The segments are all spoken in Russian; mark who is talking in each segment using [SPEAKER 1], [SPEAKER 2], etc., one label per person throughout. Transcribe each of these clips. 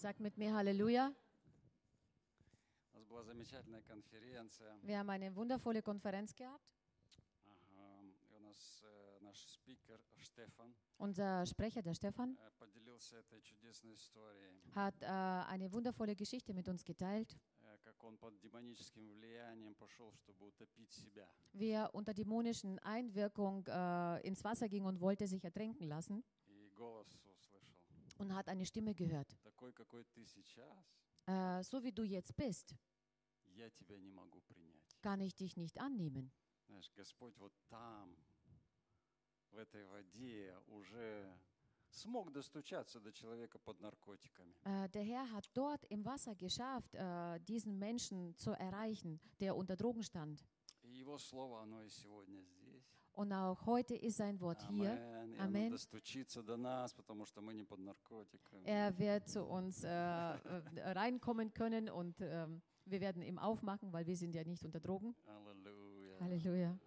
[SPEAKER 1] Sagt mit mir Halleluja. Wir haben eine wundervolle Konferenz gehabt. Unser Sprecher, der Stefan, hat äh, eine wundervolle Geschichte mit uns geteilt. Wie er unter dämonischen Einwirkung äh, ins Wasser ging und wollte sich ertränken lassen und hat eine Stimme gehört.
[SPEAKER 2] Такой, какой ты сейчас,
[SPEAKER 1] Äh, so wie du jetzt bist,
[SPEAKER 2] я тебя не могу принять.
[SPEAKER 1] kann ich dich nicht annehmen.
[SPEAKER 2] Знаешь, Господь вот там, в этой воде, уже смог достучаться до человека под наркотиками.
[SPEAKER 1] Äh, der Herr hat dort im Wasser geschafft, äh, diesen Menschen zu erreichen, der unter Drogen stand.
[SPEAKER 2] И Его Слово, оно и сегодня здесь.
[SPEAKER 1] Und auch heute ist sein Wort hier.
[SPEAKER 2] Амен. И оно
[SPEAKER 1] Amen.
[SPEAKER 2] достучится до нас, потому что мы не под наркотиками.
[SPEAKER 1] Er wird zu uns äh, äh, reinkommen können und ähm, wir werden ihm aufmachen, weil wir sind ja nicht unter Drogen.
[SPEAKER 2] Аллилуйя.
[SPEAKER 1] Halleluja.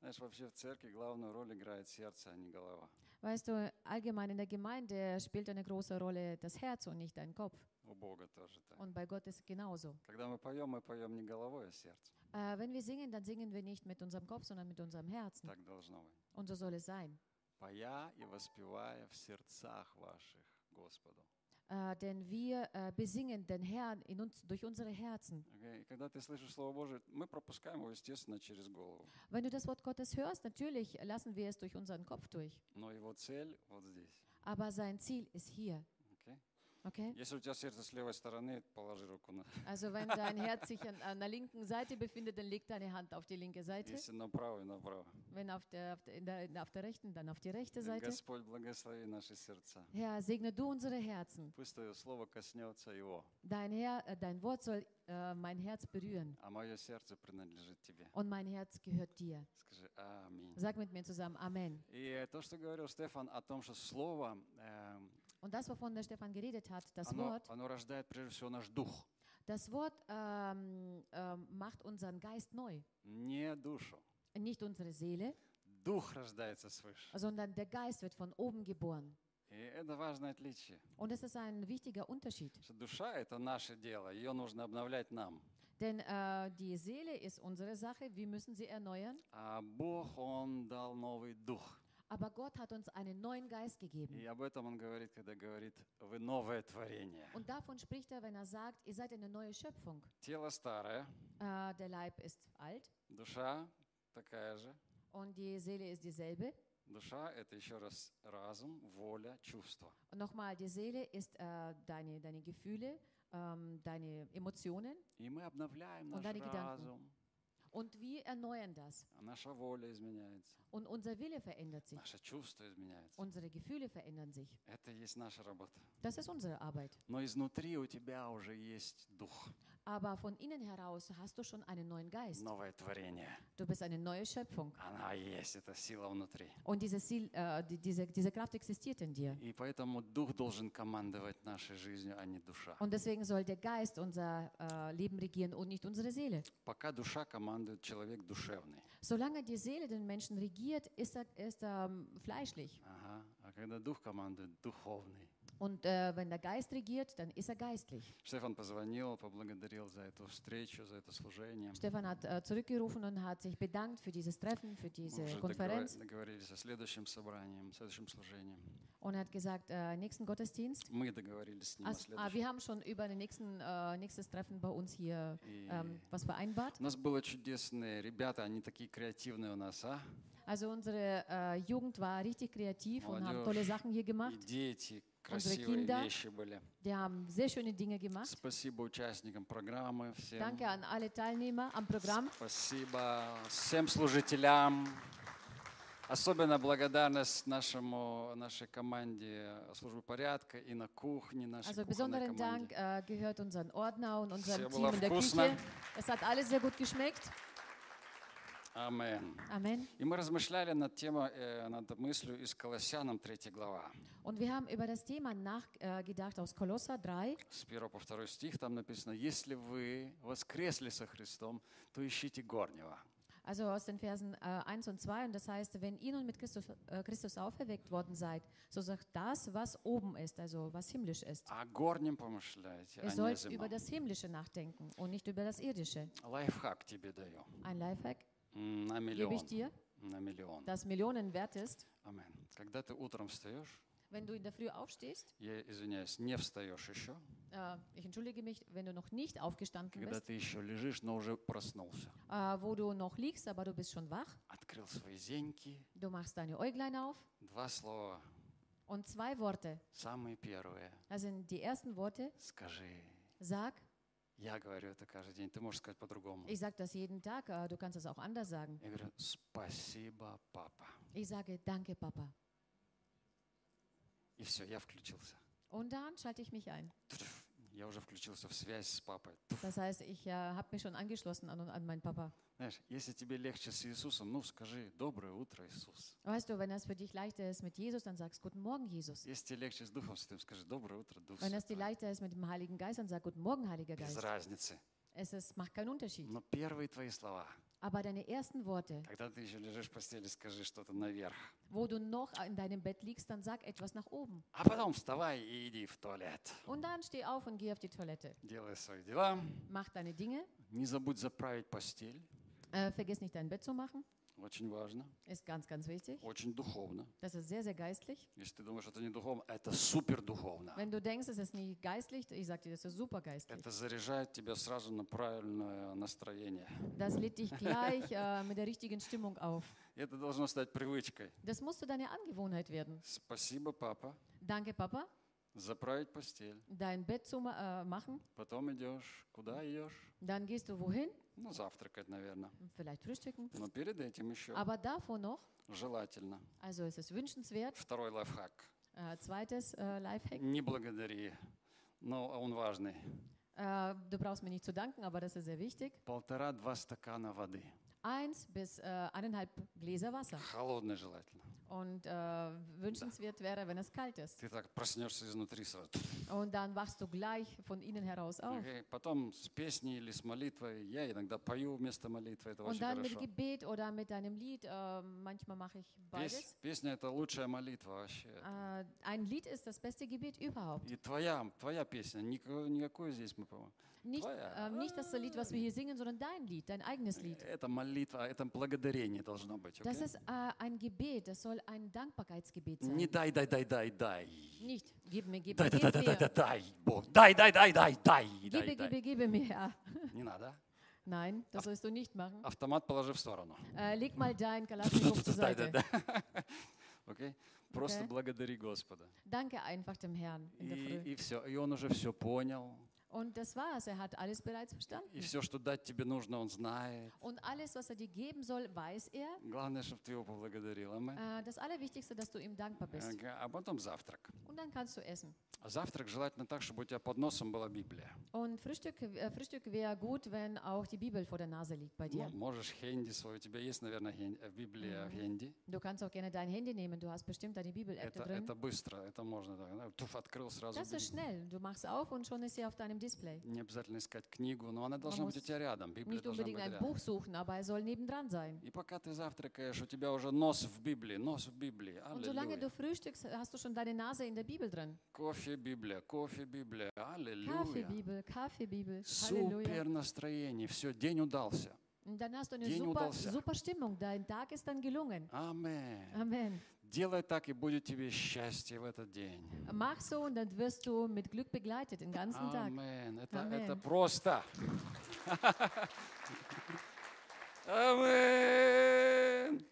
[SPEAKER 2] Знаешь, вообще в церкви главную роль играет сердце, а не голова.
[SPEAKER 1] Weißt du, allgemein in der Gemeinde spielt eine große Rolle das Herz und nicht dein Kopf.
[SPEAKER 2] У Бога тоже так.
[SPEAKER 1] Und bei Gott ist es genauso.
[SPEAKER 2] Когда мы поем, мы поем не головой, а сердцем.
[SPEAKER 1] Äh, wenn wir singen, dann singen wir nicht mit unserem Kopf, sondern mit unserem Herzen.
[SPEAKER 2] Так должно быть.
[SPEAKER 1] Und so soll es sein.
[SPEAKER 2] Поя и воспевая в сердцах ваших Господу.
[SPEAKER 1] Äh, denn wir äh, besingen den Herrn in uns, durch unsere Herzen.
[SPEAKER 2] Окей? И когда ты слышишь Слово Божие, мы пропускаем его, естественно, через голову.
[SPEAKER 1] Wenn du das Wort Gottes hörst, natürlich lassen wir es durch unseren Kopf durch.
[SPEAKER 2] Но его цель вот здесь.
[SPEAKER 1] Aber sein Ziel ist hier.
[SPEAKER 2] Окей?
[SPEAKER 1] Okay?
[SPEAKER 2] Если у тебя сердце с левой стороны, положи руку на...
[SPEAKER 1] Also wenn dein Herz sich an, an der linken Seite befindet, dann leg deine Hand auf die linke Seite.
[SPEAKER 2] Если направо, направо.
[SPEAKER 1] Wenn auf der, auf der, in der, auf der rechten, dann auf die rechte Seite.
[SPEAKER 2] Господь, благослови наши сердца.
[SPEAKER 1] Herr, segne du unsere Herzen.
[SPEAKER 2] Пусть Твое Слово коснется его,
[SPEAKER 1] Dein, Herr, äh, dein Wort soll äh, mein Herz berühren.
[SPEAKER 2] а мое сердце принадлежит Тебе.
[SPEAKER 1] Und mein Herz gehört dir.
[SPEAKER 2] Скажи Аминь.
[SPEAKER 1] Sag mit mir zusammen Amen.
[SPEAKER 2] И то, что говорил Стефан о том, что Слово, э,
[SPEAKER 1] Und das, wovon der Stefan geredet hat, das
[SPEAKER 2] оно,
[SPEAKER 1] Wort,
[SPEAKER 2] оно рождает прежде всего наш дух,
[SPEAKER 1] das Wort ähm, ähm, macht unseren Geist neu.
[SPEAKER 2] не душу.
[SPEAKER 1] Nicht unsere Seele,
[SPEAKER 2] Дух рождается свыше.
[SPEAKER 1] sondern der Geist wird von oben geboren.
[SPEAKER 2] И это важное отличие.
[SPEAKER 1] Und das ist ein wichtiger Unterschied.
[SPEAKER 2] Что душа – это наше дело, ее нужно обновлять нам.
[SPEAKER 1] Denn äh, die Seele ist unsere Sache, wir müssen sie erneuern.
[SPEAKER 2] А Бог, Он дал новый дух.
[SPEAKER 1] Aber Gott hat uns einen neuen Geist gegeben.
[SPEAKER 2] И об этом Он говорит, когда говорит, вы новое творение.
[SPEAKER 1] Und davon spricht er, wenn er sagt, ihr seid eine neue Schöpfung.
[SPEAKER 2] Тело старое,
[SPEAKER 1] Äh, der Leib ist alt
[SPEAKER 2] душа такая же.
[SPEAKER 1] und die Seele ist dieselbe.
[SPEAKER 2] Душа – это еще раз разум, воля, чувство.
[SPEAKER 1] Und nochmal, die Seele ist äh, deine, deine Gefühle, ähm, deine Emotionen
[SPEAKER 2] И мы обновляем
[SPEAKER 1] Und
[SPEAKER 2] наш
[SPEAKER 1] deine Gedanken.
[SPEAKER 2] разум,
[SPEAKER 1] und wir erneuern das.
[SPEAKER 2] а наша воля изменяется,
[SPEAKER 1] Und unser Wille verändert sich.
[SPEAKER 2] наше чувство изменяется.
[SPEAKER 1] Unsere Gefühle verändern sich.
[SPEAKER 2] Это и есть наша работа.
[SPEAKER 1] Das ist unsere Arbeit.
[SPEAKER 2] Но изнутри у тебя уже есть дух,
[SPEAKER 1] Aber von innen heraus hast du schon einen neuen Geist.
[SPEAKER 2] новое творение.
[SPEAKER 1] Du bist eine neue Schöpfung.
[SPEAKER 2] Она есть, эта сила внутри.
[SPEAKER 1] Und diese, Ziel, äh, die, diese, diese Kraft existiert in dir.
[SPEAKER 2] И поэтому дух должен командовать нашей жизнью, а не душа.
[SPEAKER 1] Und deswegen soll der Geist unser äh, Leben regieren und nicht unsere Seele.
[SPEAKER 2] Пока душа командует человек душевный.
[SPEAKER 1] Solange die Seele den Menschen regiert, ist er, ist er ähm, fleischlich.
[SPEAKER 2] Ага. А когда дух командует, духовный.
[SPEAKER 1] Und äh, wenn der Geist regiert, dann ist er geistlich.
[SPEAKER 2] Штефан позвонил, поблагодарил за эту встречу, за это служение.
[SPEAKER 1] Stefan hat äh, zurückgerufen und hat sich bedankt für dieses Treffen, für
[SPEAKER 2] Мы
[SPEAKER 1] diese
[SPEAKER 2] уже
[SPEAKER 1] Konferenz
[SPEAKER 2] договор- договорились о следующем собрании, следующем служении.
[SPEAKER 1] und hat gesagt, äh, nächsten Gottesdienst.
[SPEAKER 2] Мы договорились с ним о
[SPEAKER 1] Also, ah,
[SPEAKER 2] следующем.
[SPEAKER 1] wir haben schon über den nächsten, äh, nächstes Treffen bei uns hier
[SPEAKER 2] И
[SPEAKER 1] ähm, was vereinbart.
[SPEAKER 2] У нас было чудесные ребята, они такие креативные у нас, а?
[SPEAKER 1] Also unsere äh, Jugend war richtig kreativ und haben
[SPEAKER 2] Молодежь.
[SPEAKER 1] tolle Sachen hier
[SPEAKER 2] И
[SPEAKER 1] gemacht.
[SPEAKER 2] дети, красивые
[SPEAKER 1] Kinder.
[SPEAKER 2] вещи были.
[SPEAKER 1] Die haben sehr schöne Dinge gemacht.
[SPEAKER 2] Спасибо участникам программы всем.
[SPEAKER 1] Danke an alle Teilnehmer am Programm.
[SPEAKER 2] Спасибо всем служителям. Особенно благодарность нашему, нашей команде службы порядка и на кухне, нашей
[SPEAKER 1] Also
[SPEAKER 2] кухонной
[SPEAKER 1] besonderen Dank
[SPEAKER 2] команде.
[SPEAKER 1] äh, gehört unseren Ordner und unserem
[SPEAKER 2] Sehr
[SPEAKER 1] Team in der
[SPEAKER 2] вкусно.
[SPEAKER 1] Küche. Es hat alles sehr gut geschmeckt.
[SPEAKER 2] Амен.
[SPEAKER 1] Amen.
[SPEAKER 2] И мы размышляли над темой, э, над мыслью из Колоссянам 3 глава.
[SPEAKER 1] Und wir haben über das Thema nachgedacht aus Kolosser 3.
[SPEAKER 2] С 1 по 2 стих там написано, если вы воскресли со Христом, то ищите горнего.
[SPEAKER 1] Also aus den Versen äh, 1 und 2. Und das heißt, wenn ihr nun mit Christus, äh, Christus auferweckt worden seid, so sagt das, was oben ist, also was himmlisch ist.
[SPEAKER 2] О горнем помышляйте, а
[SPEAKER 1] Ihr
[SPEAKER 2] не о
[SPEAKER 1] sollt über
[SPEAKER 2] земном.
[SPEAKER 1] das Himmlische nachdenken und nicht über das Irdische.
[SPEAKER 2] Лайфхак тебе даю.
[SPEAKER 1] Ein Lifehack
[SPEAKER 2] М, На
[SPEAKER 1] gebe
[SPEAKER 2] миллион.
[SPEAKER 1] ich dir,
[SPEAKER 2] На миллион.
[SPEAKER 1] das Millionen wert ist.
[SPEAKER 2] Амен. Когда ты утром встаешь,
[SPEAKER 1] Wenn du in der Früh aufstehst,
[SPEAKER 2] я извиняюсь, не встаешь еще,
[SPEAKER 1] äh, ich entschuldige mich, wenn du noch nicht aufgestanden
[SPEAKER 2] когда
[SPEAKER 1] bist,
[SPEAKER 2] ты еще лежишь, но уже проснулся,
[SPEAKER 1] äh, wo du noch liegst, aber du bist schon wach,
[SPEAKER 2] открыл свои зеньки,
[SPEAKER 1] du machst deine Äuglein auf
[SPEAKER 2] два слова,
[SPEAKER 1] und zwei Worte,
[SPEAKER 2] самые первые,
[SPEAKER 1] das sind die ersten Worte,
[SPEAKER 2] скажи.
[SPEAKER 1] sag,
[SPEAKER 2] Я говорю это каждый день, ты можешь сказать по-другому.
[SPEAKER 1] ich sage das jeden Tag, äh, du kannst es auch anders sagen.
[SPEAKER 2] Я говорю, спасибо, папа.
[SPEAKER 1] Ich sage, danke Papa.
[SPEAKER 2] И все, я включился.
[SPEAKER 1] Und dann schalte ich mich ein.
[SPEAKER 2] Туф, Я уже включился в связь с папой.
[SPEAKER 1] Das heißt, ich äh, habe mich schon angeschlossen an, an meinen Papa.
[SPEAKER 2] Знаешь, если тебе легче с Иисусом, ну скажи «Доброе утро, Иисус».
[SPEAKER 1] Weißt du, wenn es für dich leichter ist mit Jesus, dann sagst Guten Morgen, Jesus.
[SPEAKER 2] Если тебе легче с Духом Святым, скажи «Доброе утро, Дух
[SPEAKER 1] Wenn es dir
[SPEAKER 2] Святой».
[SPEAKER 1] leichter ist mit dem Heiligen Geist, dann sag Guten Morgen, Heiliger
[SPEAKER 2] Без
[SPEAKER 1] Geist.
[SPEAKER 2] разницы.
[SPEAKER 1] Es ist, macht keinen Unterschied.
[SPEAKER 2] Но первые твои слова,
[SPEAKER 1] Aber deine ersten Worte,
[SPEAKER 2] когда ты еще лежишь в постели, скажи что-то наверх.
[SPEAKER 1] wo du noch in deinem Bett liegst, dann sag etwas nach oben.
[SPEAKER 2] А потом вставай и иди в туалет.
[SPEAKER 1] Und dann steh auf und geh auf die Toilette.
[SPEAKER 2] Делай свои дела.
[SPEAKER 1] Mach deine Dinge.
[SPEAKER 2] Не забудь заправить постель.
[SPEAKER 1] Äh, vergiss nicht dein Bett zu machen.
[SPEAKER 2] Очень важно.
[SPEAKER 1] Ist ganz, ganz wichtig.
[SPEAKER 2] Очень духовно.
[SPEAKER 1] Das ist sehr, sehr geistlich.
[SPEAKER 2] Если ты думаешь, это не духовно, это супер духовно.
[SPEAKER 1] Wenn du denkst, es ist nicht geistlich, ich sag dir, das ist super geistlich.
[SPEAKER 2] Это заряжает тебя сразу на правильное настроение.
[SPEAKER 1] Das lädt dich gleich äh, mit der richtigen Stimmung auf.
[SPEAKER 2] Это должно стать привычкой.
[SPEAKER 1] Das musst du deine Angewohnheit werden.
[SPEAKER 2] Спасибо, папа.
[SPEAKER 1] Danke, Papa.
[SPEAKER 2] Заправить постель.
[SPEAKER 1] Dein Bett zu äh, machen.
[SPEAKER 2] Потом идешь. Куда идешь?
[SPEAKER 1] Dann gehst du wohin?
[SPEAKER 2] Ну, завтракать, наверное.
[SPEAKER 1] Vielleicht frühstücken.
[SPEAKER 2] Но перед этим еще
[SPEAKER 1] Aber davor noch,
[SPEAKER 2] желательно.
[SPEAKER 1] also es ist wünschenswert.
[SPEAKER 2] Второй лайфхак.
[SPEAKER 1] Äh, zweites äh, Lifehack.
[SPEAKER 2] Не благодари, но он важный.
[SPEAKER 1] Äh, du brauchst mir nicht zu danken, aber das ist sehr wichtig.
[SPEAKER 2] Полтора-два стакана воды.
[SPEAKER 1] Eins bis äh, eineinhalb Gläser Wasser.
[SPEAKER 2] Холодный желательно.
[SPEAKER 1] Und äh, wünschenswert wäre, wenn es kalt ist.
[SPEAKER 2] Ты так проснешься изнутри сразу.
[SPEAKER 1] Und dann wachst du gleich von innen heraus auf.
[SPEAKER 2] Окей, Потом с песней или с молитвой. Я иногда пою вместо молитвы. Это
[SPEAKER 1] Und
[SPEAKER 2] очень
[SPEAKER 1] dann mit
[SPEAKER 2] хорошо.
[SPEAKER 1] Gebet oder mit deinem Lied. Äh, manchmal mache ich
[SPEAKER 2] Пес-
[SPEAKER 1] beides.
[SPEAKER 2] Песня – это лучшая молитва вообще.
[SPEAKER 1] Äh, ein Lied ist das beste Gebet überhaupt.
[SPEAKER 2] И твоя, твоя песня, никакой, никакой здесь мы по
[SPEAKER 1] Nicht, ähm, nicht das Lied, was wir hier singen, sondern dein Lied, dein eigenes Lied.
[SPEAKER 2] Это молитва, это благодарение должно быть.
[SPEAKER 1] Das
[SPEAKER 2] окей?
[SPEAKER 1] ist äh, ein Gebet, das soll ein Dankbarkeitsgebet
[SPEAKER 2] Не
[SPEAKER 1] sein.
[SPEAKER 2] дай, дай, дай, дай, дай.
[SPEAKER 1] Nicht, gib mir, gib
[SPEAKER 2] Дай,
[SPEAKER 1] mir,
[SPEAKER 2] дай,
[SPEAKER 1] gib
[SPEAKER 2] дай, дай, дай,
[SPEAKER 1] mir.
[SPEAKER 2] дай, Бог. Дай, дай, дай, дай, дай, дай,
[SPEAKER 1] Gebe,
[SPEAKER 2] дай.
[SPEAKER 1] gebe, gebe mir.
[SPEAKER 2] Не надо.
[SPEAKER 1] Nein, das sollst du nicht machen.
[SPEAKER 2] Автомат положи в сторону.
[SPEAKER 1] Äh, leg mal dein Kalaschnikow zur
[SPEAKER 2] Дай, дай,
[SPEAKER 1] Seite.
[SPEAKER 2] дай. Окей? Просто благодари Господа.
[SPEAKER 1] Danke einfach dem Herrn in der Früh.
[SPEAKER 2] И, и все. И он уже все понял.
[SPEAKER 1] Und das war's. Er hat alles bereits
[SPEAKER 2] И
[SPEAKER 1] verstanden.
[SPEAKER 2] все, что дать тебе нужно, он знает.
[SPEAKER 1] Und alles, was er dir geben soll, weiß er.
[SPEAKER 2] Главное, чтобы ты его поблагодарил. Аминь.
[SPEAKER 1] Äh, das Allerwichtigste, dass du ihm dankbar bist.
[SPEAKER 2] Окей, А потом завтрак.
[SPEAKER 1] Und dann kannst du essen.
[SPEAKER 2] А завтрак желательно так, чтобы у тебя под носом была Библия.
[SPEAKER 1] Und Frühstück, äh, Frühstück wäre gut, wenn auch die Bibel vor der Nase liegt bei dir.
[SPEAKER 2] М- Можешь хенди свой. У тебя есть, наверное, хен- э, Библия в хенди.
[SPEAKER 1] Du kannst auch gerne dein Handy nehmen. Du hast bestimmt deine Bibel-App
[SPEAKER 2] Это,
[SPEAKER 1] da drin.
[SPEAKER 2] это быстро, это можно. так, да, Туф, открыл сразу.
[SPEAKER 1] Das ist
[SPEAKER 2] Библию.
[SPEAKER 1] schnell. Du machst auf und schon ist sie auf deinem Display.
[SPEAKER 2] Не обязательно искать книгу, но она должна быть у тебя рядом. Библия
[SPEAKER 1] Nicht unbedingt ein. Buch suchen, aber er soll nebendran sein.
[SPEAKER 2] И пока ты завтракаешь, у тебя уже нос в Библии, нос в Библии.
[SPEAKER 1] Und solange du frühstückst, hast du schon deine Nase in der Bibel drin.
[SPEAKER 2] Кофе Библия, кофе Библия. Аллилуйя.
[SPEAKER 1] Kaffeebibel, Kaffeebibel. Halleluja.
[SPEAKER 2] Супер настроение. Все, день удался.
[SPEAKER 1] Und dann hast du eine
[SPEAKER 2] День
[SPEAKER 1] super,
[SPEAKER 2] удался.
[SPEAKER 1] super Stimmung. Dein Tag ist dann gelungen.
[SPEAKER 2] Аминь.
[SPEAKER 1] Amen.
[SPEAKER 2] Делай так, и будет тебе счастье в этот день.
[SPEAKER 1] Mach so und dann wirst du mit Glück begleitet den ganzen Tag.
[SPEAKER 2] Аминь. Это,
[SPEAKER 1] Аминь.
[SPEAKER 2] это просто. Аминь.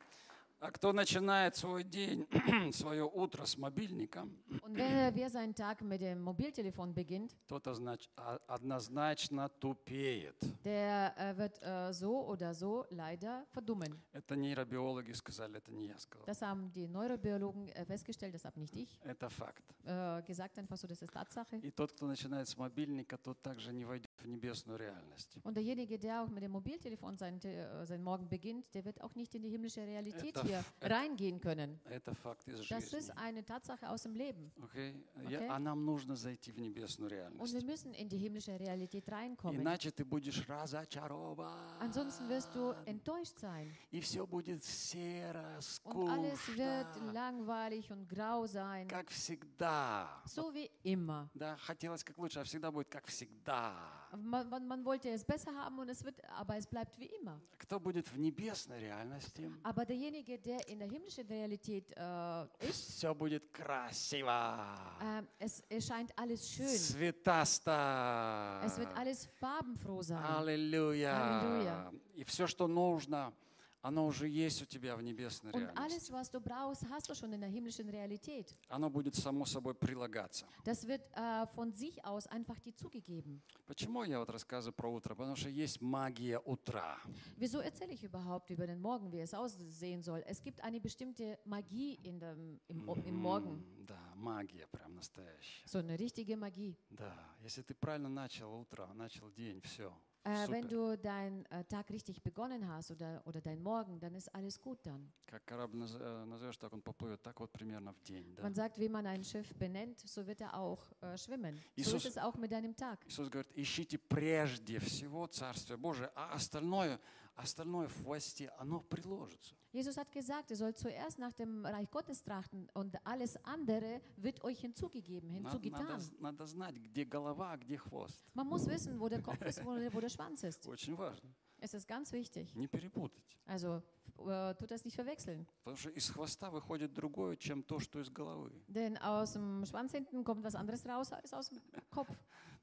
[SPEAKER 2] А кто начинает свой день, свое утро с мобильником,
[SPEAKER 1] Und wer, wer seinen Tag mit dem Mobiltelefon beginnt,
[SPEAKER 2] тот означ- а- однозначно тупеет.
[SPEAKER 1] der äh, wird äh, so oder so leider verdummen.
[SPEAKER 2] Это нейробиологи сказали, это не я сказал.
[SPEAKER 1] Das haben die Neurobiologen äh, festgestellt, das habe nicht ich
[SPEAKER 2] Это факт.
[SPEAKER 1] äh, gesagt, einfach so, das ist Tatsache.
[SPEAKER 2] И тот, кто начинает с мобильника, тот также не войдет в небесную реальность.
[SPEAKER 1] Und derjenige, der auch mit dem Mobiltelefon seinen, Te- äh, seinen Morgen beginnt, der wird auch nicht in die himmlische Realität
[SPEAKER 2] Это это-
[SPEAKER 1] reingehen können.
[SPEAKER 2] Это факт из
[SPEAKER 1] Das
[SPEAKER 2] жизни.
[SPEAKER 1] ist eine Tatsache aus dem Leben.
[SPEAKER 2] Окей. Я- А нам нужно зайти в небесную
[SPEAKER 1] Und
[SPEAKER 2] реальность.
[SPEAKER 1] wir müssen in die himmlische Realität reinkommen.
[SPEAKER 2] Иначе ты будешь разочарован.
[SPEAKER 1] Ansonsten wirst du enttäuscht sein.
[SPEAKER 2] И все будет серо,
[SPEAKER 1] Und alles wird
[SPEAKER 2] скучно,
[SPEAKER 1] langweilig und grau sein.
[SPEAKER 2] как всегда.
[SPEAKER 1] So wie immer.
[SPEAKER 2] Да, хотелось как лучше, а всегда будет как всегда.
[SPEAKER 1] Man, man, man wollte es besser haben, und es wird, aber es bleibt wie immer.
[SPEAKER 2] Кто будет в небесной реальности,
[SPEAKER 1] Aber derjenige, der in der himmlischen Realität äh, ist,
[SPEAKER 2] все будет красиво,
[SPEAKER 1] äh, es erscheint alles schön.
[SPEAKER 2] цветасто.
[SPEAKER 1] Es wird alles farbenfroh sein.
[SPEAKER 2] Аллилуйя.
[SPEAKER 1] Аллилуйя.
[SPEAKER 2] И все, что нужно, оно уже есть у тебя в небесной
[SPEAKER 1] Und
[SPEAKER 2] реальности.
[SPEAKER 1] alles, was du brauchst, hast du schon in der himmlischen Realität.
[SPEAKER 2] Оно будет само собой прилагаться.
[SPEAKER 1] Das wird äh, von sich aus einfach dir zugegeben.
[SPEAKER 2] Почему я вот рассказываю про утро? Потому что есть магия утра.
[SPEAKER 1] Wieso erzähle ich überhaupt über den Morgen, wie es aussehen soll? Es gibt eine bestimmte Magie in dem, im, im Morgen.
[SPEAKER 2] Да, магия прям настоящая.
[SPEAKER 1] So eine richtige Magie.
[SPEAKER 2] Да, если ты правильно начал утро, начал день, все.
[SPEAKER 1] Äh, wenn du deinen äh, Tag richtig begonnen hast oder, oder dein Morgen, dann ist alles gut dann.
[SPEAKER 2] Как корабль наз- э, назовешь, так он поплывет. Так вот примерно в день. Да?
[SPEAKER 1] Man sagt, wie man ein Schiff benennt, so wird er auch äh, schwimmen. So
[SPEAKER 2] Jesus-
[SPEAKER 1] ist es auch mit deinem Tag.
[SPEAKER 2] Иисус говорит, ищите прежде всего Царствие Божие, а остальное, остальное в хвосте, оно приложится.
[SPEAKER 1] Jesus hat gesagt, ihr sollt zuerst nach dem Reich Gottes trachten und alles andere wird euch hinzugegeben, hinzugetan.
[SPEAKER 2] Надо, надо знать, где голова, а где хвост.
[SPEAKER 1] Man muss wissen, wo der Kopf ist, wo, wo der Schwanz ist.
[SPEAKER 2] Очень важно.
[SPEAKER 1] Es ist ganz wichtig.
[SPEAKER 2] Не перепутать.
[SPEAKER 1] Also äh, tut das nicht verwechseln.
[SPEAKER 2] Потому что из хвоста выходит другое, чем то, что из головы.
[SPEAKER 1] Denn aus dem Schwanz hinten kommt was anderes raus als aus dem Kopf.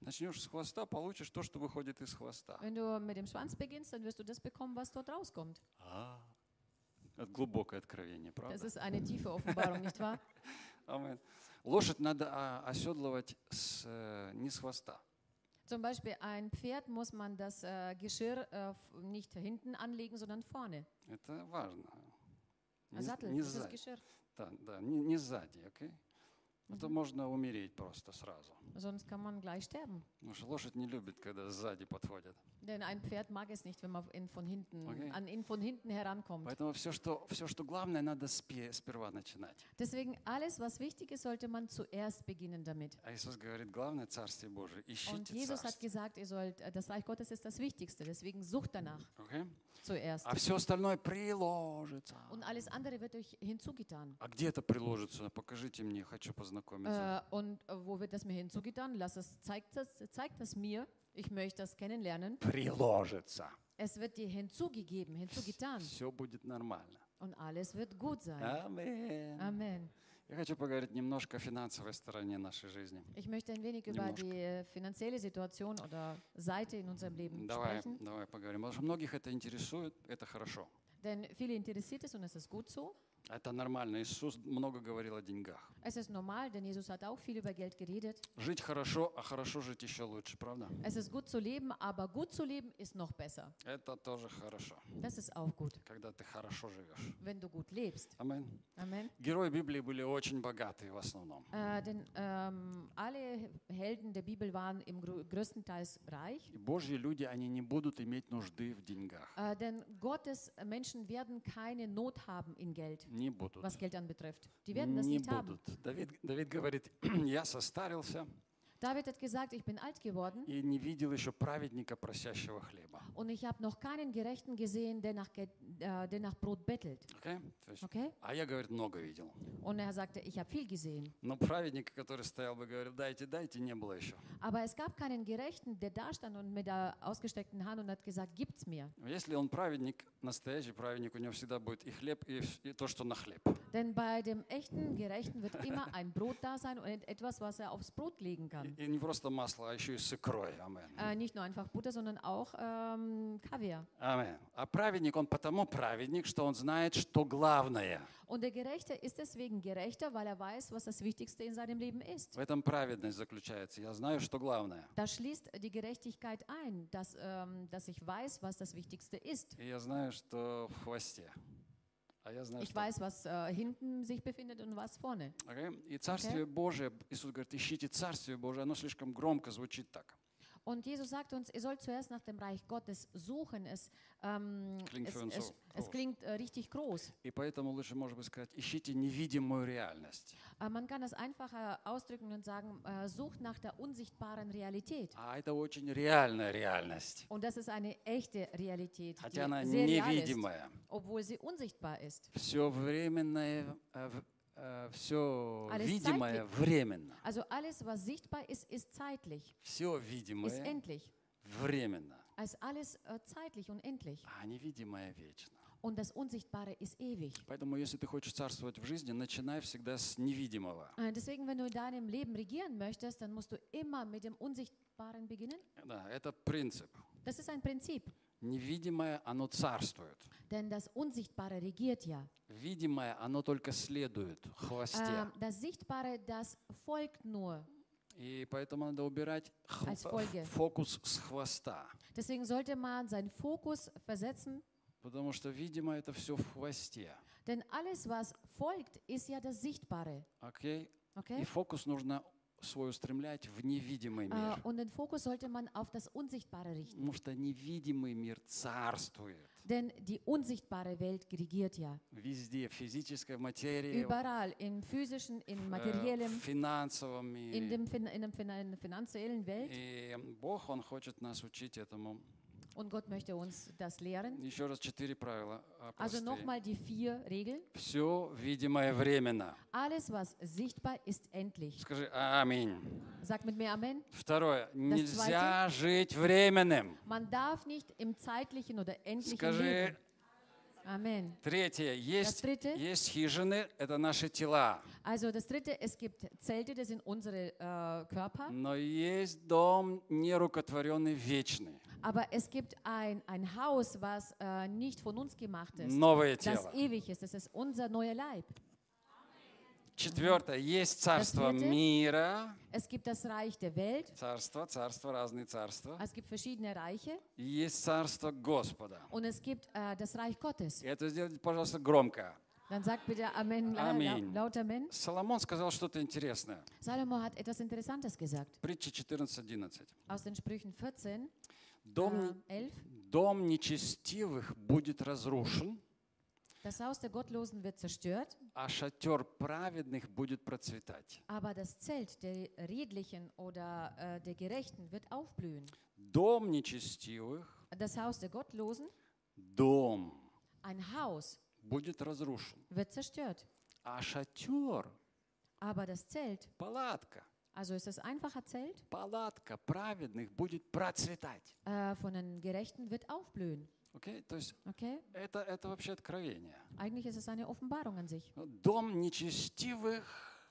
[SPEAKER 2] Начнешь с хвоста, получишь то, что выходит из хвоста.
[SPEAKER 1] Wenn du mit dem Schwanz beginnst, dann wirst du das bekommen, was dort rauskommt.
[SPEAKER 2] А, Это глубокое откровение,
[SPEAKER 1] Das
[SPEAKER 2] правда?
[SPEAKER 1] ist eine tiefe Offenbarung, nicht wahr?
[SPEAKER 2] Амен. Лошадь надо а, оседлывать с, э, не с хвоста.
[SPEAKER 1] Zum Beispiel ein Pferd muss man das äh, Geschirr äh, nicht hinten anlegen, sondern vorne.
[SPEAKER 2] Это важно.
[SPEAKER 1] А
[SPEAKER 2] Не,
[SPEAKER 1] Sattel,
[SPEAKER 2] не
[SPEAKER 1] das. Geschirr.
[SPEAKER 2] Да, да, не, не сзади, окей? А то можно умереть просто сразу.
[SPEAKER 1] Sonst kann man gleich sterben.
[SPEAKER 2] Потому что лошадь не любит, когда сзади подходят.
[SPEAKER 1] Denn ein Pferd mag es nicht, wenn man in von hinten,
[SPEAKER 2] Okay.
[SPEAKER 1] an ihn von hinten herankommt.
[SPEAKER 2] Поэтому все, что, все, что главное, надо спе- сперва начинать.
[SPEAKER 1] Deswegen alles, was wichtig ist, sollte man zuerst beginnen damit.
[SPEAKER 2] А Иисус говорит, главное Царствие Божие.
[SPEAKER 1] Und
[SPEAKER 2] Ищите
[SPEAKER 1] Jesus hat
[SPEAKER 2] Царствие.
[SPEAKER 1] gesagt, ihr sollt, äh, das Reich Gottes ist das Wichtigste. Deswegen sucht danach
[SPEAKER 2] Окей?
[SPEAKER 1] zuerst.
[SPEAKER 2] А все остальное приложится.
[SPEAKER 1] Und alles andere wird euch hinzugetan.
[SPEAKER 2] А где это приложится? Покажите мне, хочу познакомиться.
[SPEAKER 1] Äh, und äh, wo wird das mir hinzugetan? Lass es, zeigt, das, zeigt das mir. Ich möchte das kennenlernen.
[SPEAKER 2] Приложится.
[SPEAKER 1] Es wird dir hinzugegeben, hinzugetan.
[SPEAKER 2] Все будет нормально.
[SPEAKER 1] Und alles wird gut sein.
[SPEAKER 2] Аминь.
[SPEAKER 1] Amen.
[SPEAKER 2] Я хочу поговорить немножко о финансовой стороне нашей жизни.
[SPEAKER 1] Ich möchte ein wenig über
[SPEAKER 2] Немножко.
[SPEAKER 1] die äh, finanzielle Situation oder Seite in unserem Leben
[SPEAKER 2] Давай,
[SPEAKER 1] sprechen.
[SPEAKER 2] давай поговорим. Потому что многих это интересует, это хорошо.
[SPEAKER 1] Denn viele interessiert es und es ist gut so.
[SPEAKER 2] Это нормально. Иисус много говорил о деньгах.
[SPEAKER 1] Es ist normal, denn Jesus hat auch viel über Geld geredet.
[SPEAKER 2] Жить хорошо, а хорошо жить еще лучше, правда?
[SPEAKER 1] Es ist gut zu leben, aber gut zu leben ist noch besser.
[SPEAKER 2] Это тоже хорошо,
[SPEAKER 1] Das ist auch gut,
[SPEAKER 2] когда ты хорошо живешь.
[SPEAKER 1] wenn du gut lebst.
[SPEAKER 2] Аминь.
[SPEAKER 1] Amen.
[SPEAKER 2] Герои Библии были очень богатые в основном.
[SPEAKER 1] Äh, denn ähm, alle Helden der Bibel waren im grö größtenteils reich.
[SPEAKER 2] И Божьи люди, они не будут иметь нужды в деньгах.
[SPEAKER 1] Äh, denn Gottes Menschen werden keine Not haben in Geld,
[SPEAKER 2] Не будут.
[SPEAKER 1] was Geld anbetrifft. Die werden das
[SPEAKER 2] Не
[SPEAKER 1] nicht haben.
[SPEAKER 2] будут. Давид, Давид говорит, я состарился
[SPEAKER 1] David hat gesagt, ich bin alt geworden
[SPEAKER 2] и не видел еще праведника, просящего хлеба.
[SPEAKER 1] und ich habe noch keinen Gerechten gesehen, der nach, Ge äh, der nach Brot bettelt.
[SPEAKER 2] Окей? То есть,
[SPEAKER 1] Okay?
[SPEAKER 2] А я, говорит, много видел.
[SPEAKER 1] Und er sagte, ich habe viel gesehen.
[SPEAKER 2] Но праведника, который стоял бы, говорил, дайте, дайте, не было еще.
[SPEAKER 1] Aber es gab keinen Gerechten, der da stand und mit der ausgestreckten Hand und hat gesagt, gibt's mir.
[SPEAKER 2] Если он праведник, настоящий праведник, у него всегда будет и хлеб, и, вс- и то, что на хлеб.
[SPEAKER 1] Denn bei dem echten Gerechten wird immer ein Brot da sein und etwas, was er aufs Brot legen
[SPEAKER 2] И,
[SPEAKER 1] kann.
[SPEAKER 2] и не просто масло, а еще и с икрой. Амен.
[SPEAKER 1] Äh, nicht nur einfach Butter, sondern auch ähm, Kaviar.
[SPEAKER 2] Амен. А праведник, он потому праведник, что он знает, что главное.
[SPEAKER 1] Und der Gerechte ist deswegen gerechter, weil er weiß, was das Wichtigste in seinem Leben ist.
[SPEAKER 2] В этом праведность заключается. Я знаю, что главное.
[SPEAKER 1] Da schließt die Gerechtigkeit ein, dass, ähm, dass ich weiß, was das Wichtigste ist.
[SPEAKER 2] И я знаю, что в хвосте. А я знаю,
[SPEAKER 1] Ich
[SPEAKER 2] что...
[SPEAKER 1] weiß, was äh, hinten sich befindet und was vorne.
[SPEAKER 2] Окей? И Царствие Божие, Иисус говорит, ищите Царствие Божие, оно слишком громко звучит так.
[SPEAKER 1] Und Jesus sagt uns, ihr sollt zuerst nach dem Reich Gottes suchen. Es, ähm,
[SPEAKER 2] Klingt
[SPEAKER 1] es,
[SPEAKER 2] für uns
[SPEAKER 1] es,
[SPEAKER 2] so
[SPEAKER 1] es
[SPEAKER 2] groß.
[SPEAKER 1] klingt äh, richtig groß.
[SPEAKER 2] И поэтому лучше, может быть, сказать, ищите невидимую реальность.
[SPEAKER 1] Äh, man kann es einfacher ausdrücken und sagen, äh, sucht nach der unsichtbaren Realität.
[SPEAKER 2] А это очень реальная реальность.
[SPEAKER 1] Und das ist eine echte Realität, die
[SPEAKER 2] Хотя она
[SPEAKER 1] sehr real ist,
[SPEAKER 2] невидимая.
[SPEAKER 1] obwohl sie unsichtbar ist.
[SPEAKER 2] Все временное, все
[SPEAKER 1] Alles
[SPEAKER 2] видимое
[SPEAKER 1] zeitlich.
[SPEAKER 2] временно.
[SPEAKER 1] Also alles, was sichtbar ist, ist zeitlich,
[SPEAKER 2] Все
[SPEAKER 1] ist
[SPEAKER 2] видимое
[SPEAKER 1] endlich.
[SPEAKER 2] временно,
[SPEAKER 1] Als alles äh, zeitlich und endlich.
[SPEAKER 2] а невидимое вечно.
[SPEAKER 1] Und das Unsichtbare ist ewig.
[SPEAKER 2] Поэтому, если ты хочешь царствовать в жизни, начинай всегда с невидимого.
[SPEAKER 1] Äh, Deswegen, wenn du in deinem Leben regieren möchtest, dann musst du immer mit dem Unsichtbaren beginnen.
[SPEAKER 2] Да, это принцип.
[SPEAKER 1] Das ist ein Prinzip,
[SPEAKER 2] Невидимое, оно царствует.
[SPEAKER 1] denn das Unsichtbare regiert ja.
[SPEAKER 2] Видимое, оно только следует хвосте.
[SPEAKER 1] Ähm, das Sichtbare, das folgt nur.
[SPEAKER 2] И поэтому надо убирать фокус с хвоста.
[SPEAKER 1] Deswegen sollte man seinen Fokus versetzen,
[SPEAKER 2] Потому что, видимо, это все в хвосте.
[SPEAKER 1] denn alles, was folgt, ist ja das Sichtbare.
[SPEAKER 2] И
[SPEAKER 1] Okay?
[SPEAKER 2] фокус нужно свой устремлять в невидимый
[SPEAKER 1] Äh,
[SPEAKER 2] мир.
[SPEAKER 1] und den Fokus sollte man auf das Unsichtbare richten.
[SPEAKER 2] Потому что невидимый мир царствует.
[SPEAKER 1] Denn die unsichtbare Welt regiert ja.
[SPEAKER 2] Везде, в физической материи,
[SPEAKER 1] Überall, im physischen, im
[SPEAKER 2] э,
[SPEAKER 1] materiellen,
[SPEAKER 2] в финансовом
[SPEAKER 1] in,
[SPEAKER 2] мире.
[SPEAKER 1] dem, in, dem, in der finanziellen Welt.
[SPEAKER 2] И Бог, Он хочет нас учить этому.
[SPEAKER 1] Und Gott möchte uns das lehren.
[SPEAKER 2] Еще раз четыре правила. а,
[SPEAKER 1] Also
[SPEAKER 2] простые.
[SPEAKER 1] nochmal die vier Regeln.
[SPEAKER 2] Все видимое временно.
[SPEAKER 1] Alles, was sichtbar ist, endlich.
[SPEAKER 2] Скажи аминь.
[SPEAKER 1] Sag mit mir Amen.
[SPEAKER 2] Второе. Нельзя жить временным.
[SPEAKER 1] Man darf nicht im zeitlichen oder endlichen
[SPEAKER 2] Скажи
[SPEAKER 1] leben. Amen.
[SPEAKER 2] третье. Есть,
[SPEAKER 1] dritte.
[SPEAKER 2] есть хижины, это наши тела.
[SPEAKER 1] Also das dritte, es gibt Zelte, das sind unsere äh, Körper.
[SPEAKER 2] Но есть дом нерукотворенный вечный.
[SPEAKER 1] Aber es gibt ein, ein Haus, was äh, nicht von uns gemacht ist.
[SPEAKER 2] Новое
[SPEAKER 1] Das
[SPEAKER 2] тело.
[SPEAKER 1] ewig ist. Das ist unser neuer Leib.
[SPEAKER 2] Четвертое. Есть царство мира.
[SPEAKER 1] Es gibt das Reich der Welt.
[SPEAKER 2] Царство, царство, разные царства.
[SPEAKER 1] Es gibt verschiedene Reiche.
[SPEAKER 2] И есть царство Господа.
[SPEAKER 1] Und es gibt äh, das Reich Gottes.
[SPEAKER 2] И это сделайте, пожалуйста, громко.
[SPEAKER 1] Dann sagt bitte Amen, äh,
[SPEAKER 2] Amen.
[SPEAKER 1] lau- laut Amen.
[SPEAKER 2] Соломон сказал что-то интересное.
[SPEAKER 1] Salomo hat etwas Interessantes gesagt.
[SPEAKER 2] Притча 14.11.
[SPEAKER 1] Aus den Sprüchen 14,
[SPEAKER 2] Дом,
[SPEAKER 1] äh, 11.
[SPEAKER 2] дом нечестивых будет разрушен,
[SPEAKER 1] Das Haus der Gottlosen wird zerstört,
[SPEAKER 2] а шатер праведных будет процветать.
[SPEAKER 1] aber das Zelt der Redlichen oder äh, der Gerechten wird aufblühen.
[SPEAKER 2] Дом нечестивых,
[SPEAKER 1] Das Haus der Gottlosen,
[SPEAKER 2] дом
[SPEAKER 1] ein Haus,
[SPEAKER 2] будет разрушен,
[SPEAKER 1] wird zerstört.
[SPEAKER 2] а шатер,
[SPEAKER 1] Aber das Zelt,
[SPEAKER 2] палатка,
[SPEAKER 1] also ist es einfacher Zelt,
[SPEAKER 2] палатка праведных будет процветать.
[SPEAKER 1] äh, von den Gerechten wird aufblühen.
[SPEAKER 2] Окей? То есть
[SPEAKER 1] Okay?
[SPEAKER 2] это, это вообще откровение.
[SPEAKER 1] Eigentlich ist es eine Offenbarung an sich.
[SPEAKER 2] Дом нечестивых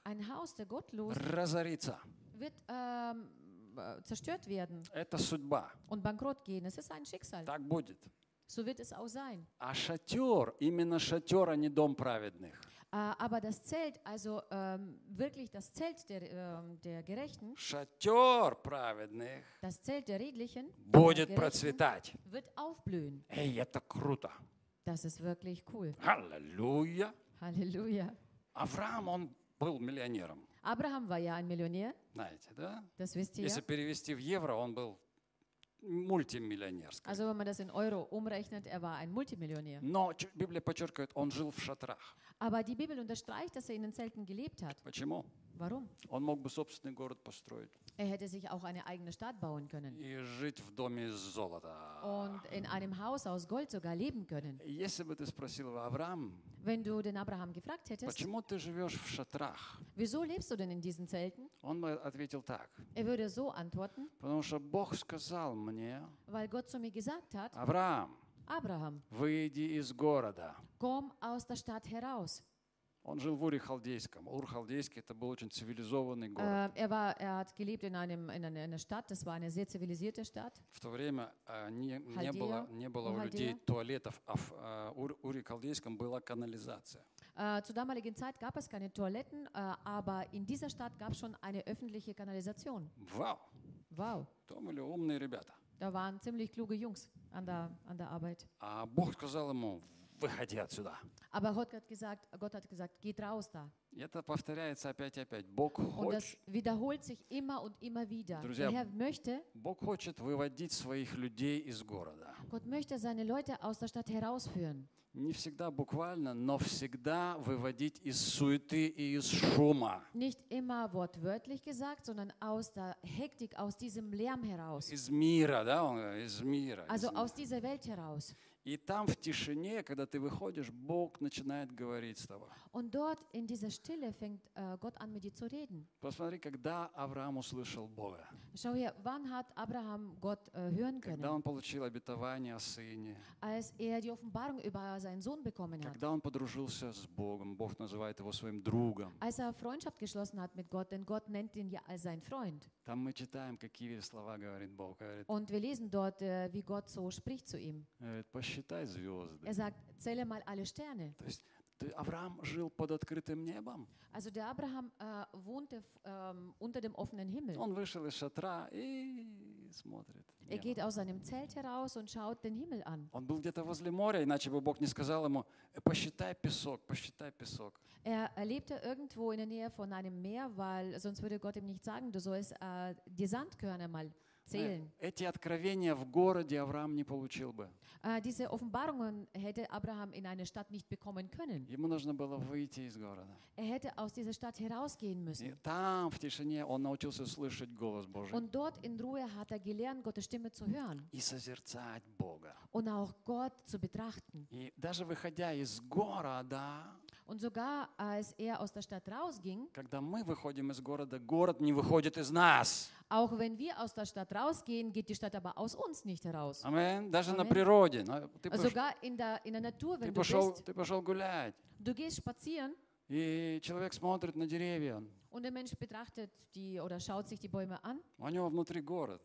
[SPEAKER 1] Ein Haus der Gottlosen
[SPEAKER 2] разорится.
[SPEAKER 1] wird ähm, äh, zerstört werden
[SPEAKER 2] Это судьба.
[SPEAKER 1] und bankrott gehen. Es ist ein Schicksal.
[SPEAKER 2] Так будет.
[SPEAKER 1] So wird es auch sein.
[SPEAKER 2] А шатер, именно шатер, а не дом праведных.
[SPEAKER 1] Äh, aber das Zelt, also ähm, wirklich das Zelt der, ähm, der Gerechten,
[SPEAKER 2] Шатер праведных
[SPEAKER 1] das Zelt der Redlichen,
[SPEAKER 2] будет
[SPEAKER 1] der Gerechten
[SPEAKER 2] процветать.
[SPEAKER 1] wird aufblühen.
[SPEAKER 2] Эй, это круто.
[SPEAKER 1] Das ist wirklich cool.
[SPEAKER 2] Аллилуйя.
[SPEAKER 1] Halleluja.
[SPEAKER 2] Авраам, он был миллионером.
[SPEAKER 1] Abraham war ja ein Millionär,
[SPEAKER 2] Знаете, да?
[SPEAKER 1] das wisst ihr.
[SPEAKER 2] Если перевести в евро, он был мультимиллионер. скажем.
[SPEAKER 1] Also wenn man das in Euro umrechnet, er war ein Multimillionär.
[SPEAKER 2] Но ч- Библия подчеркивает, он жил в шатрах.
[SPEAKER 1] Aber die Bibel unterstreicht, dass er in den Zelten gelebt hat.
[SPEAKER 2] Почему?
[SPEAKER 1] Warum?
[SPEAKER 2] Он мог бы собственный город построить
[SPEAKER 1] Er hätte sich auch eine eigene Stadt bauen können
[SPEAKER 2] и жить в доме из золота.
[SPEAKER 1] und in einem Haus aus Gold sogar leben können.
[SPEAKER 2] Если бы ты спросил его, Авраам,
[SPEAKER 1] Wenn du den Abraham gefragt hättest,
[SPEAKER 2] почему ты живешь в шатрах?
[SPEAKER 1] wieso lebst du denn in diesen Zelten?
[SPEAKER 2] Он бы ответил так.
[SPEAKER 1] Er würde so antworten,
[SPEAKER 2] Потому что Бог сказал мне,
[SPEAKER 1] weil Gott zu mir gesagt hat,
[SPEAKER 2] Авраам,
[SPEAKER 1] Abraham,
[SPEAKER 2] выйди из города.
[SPEAKER 1] komm aus der Stadt heraus.
[SPEAKER 2] Он жил в Уре Халдейском. Ур Халдейский это был очень цивилизованный город.
[SPEAKER 1] Äh, er, war, er hat gelebt in, einem, in einer, Stadt, das war eine sehr zivilisierte Stadt.
[SPEAKER 2] В то время а, не, не было, не было у
[SPEAKER 1] Ну,
[SPEAKER 2] людей туалетов, а в а, Ур- Уре Халдейском была канализация.
[SPEAKER 1] Äh, zur damaligen Zeit gab es keine Toiletten, äh, aber in dieser Stadt gab es schon eine öffentliche Kanalisation.
[SPEAKER 2] Вау!
[SPEAKER 1] Wow,
[SPEAKER 2] То были умные ребята.
[SPEAKER 1] da waren ziemlich kluge Jungs an der, an der Arbeit.
[SPEAKER 2] А Бог сказал ему, выходи отсюда.
[SPEAKER 1] Aber Gott hat gesagt, Gott hat gesagt, geht raus da.
[SPEAKER 2] Это повторяется опять и опять. Бог
[SPEAKER 1] Und das
[SPEAKER 2] хочет,
[SPEAKER 1] wiederholt sich immer und immer wieder.
[SPEAKER 2] Друзья,
[SPEAKER 1] Der Herr möchte,
[SPEAKER 2] Бог хочет выводить своих людей из города.
[SPEAKER 1] Gott möchte seine Leute aus der Stadt herausführen.
[SPEAKER 2] Не всегда буквально, но всегда выводить из суеты и из шума,
[SPEAKER 1] Nicht immer wortwörtlich gesagt, sondern aus der Hektik, aus diesem Lärm heraus.
[SPEAKER 2] из мира, да, он говорит, из мира. из
[SPEAKER 1] Also
[SPEAKER 2] мира.
[SPEAKER 1] aus dieser Welt heraus.
[SPEAKER 2] И там в тишине, когда ты выходишь, Бог начинает говорить с тобой.
[SPEAKER 1] Und dort in dieser Stille fängt äh, Gott an, mit dir zu reden.
[SPEAKER 2] Посмотри, когда Авраам услышал Бога,
[SPEAKER 1] Schau her, wann hat Abraham Gott äh, hören
[SPEAKER 2] когда он получил обетование о сыне,
[SPEAKER 1] Als er die Offenbarung über seinen Sohn bekommen hat.
[SPEAKER 2] когда он подружился с Богом, Бог называет его своим другом.
[SPEAKER 1] Als er Freundschaft geschlossen hat mit Gott, denn Gott nennt ihn ja als sein Freund.
[SPEAKER 2] Там мы читаем, какие слова говорит Бог. Говорит,
[SPEAKER 1] Und wir lesen dort, äh, wie Gott so spricht zu ihm.
[SPEAKER 2] говорит, посчитай звезды.
[SPEAKER 1] Er sagt, zähle mal alle Sterne.
[SPEAKER 2] То есть ты- Авраам жил под открытым небом.
[SPEAKER 1] Also der Abraham äh, wohnte f- ähm, unter dem offenen Himmel.
[SPEAKER 2] Он вышел из шатра и смотрит.
[SPEAKER 1] Er
[SPEAKER 2] небо.
[SPEAKER 1] geht aus seinem Zelt heraus und schaut den Himmel an.
[SPEAKER 2] Он был где-то возле моря, иначе бы Бог не сказал ему, «Э, посчитай песок, посчитай песок.
[SPEAKER 1] Er er lebte irgendwo in der Nähe von einem Meer, weil sonst würde Gott ihm nicht sagen, du sollst äh, die Sandkörner mal
[SPEAKER 2] Э,
[SPEAKER 1] zählen.
[SPEAKER 2] Эти откровения в городе Авраам не получил бы.
[SPEAKER 1] Äh, diese Offenbarungen hätte Abraham in einer Stadt nicht bekommen können.
[SPEAKER 2] Ему нужно было выйти из города.
[SPEAKER 1] Er hätte aus dieser Stadt herausgehen
[SPEAKER 2] И
[SPEAKER 1] müssen.
[SPEAKER 2] там, в тишине, он научился слышать голос Божий
[SPEAKER 1] Und dort in Ruhe hat er gelernt, Gottes Stimme zu hören
[SPEAKER 2] и созерцать Бога.
[SPEAKER 1] und auch Gott zu betrachten.
[SPEAKER 2] И даже выходя из города,
[SPEAKER 1] Und sogar als er aus der Stadt rausging,
[SPEAKER 2] когда мы выходим из города, город не выходит из нас.
[SPEAKER 1] auch wenn wir aus der Stadt rausgehen, geht die Stadt aber aus uns nicht heraus.
[SPEAKER 2] Амин. Даже на
[SPEAKER 1] Аминь.
[SPEAKER 2] природе. Ну, Ты, пош-
[SPEAKER 1] Sogar in der, in der Natur,
[SPEAKER 2] ты
[SPEAKER 1] wenn du
[SPEAKER 2] пошел,
[SPEAKER 1] bist,
[SPEAKER 2] ты пошел гулять,
[SPEAKER 1] du gehst spazieren
[SPEAKER 2] и человек смотрит на деревья,
[SPEAKER 1] und der Mensch betrachtet die oder schaut sich die Bäume an,
[SPEAKER 2] у него внутри город.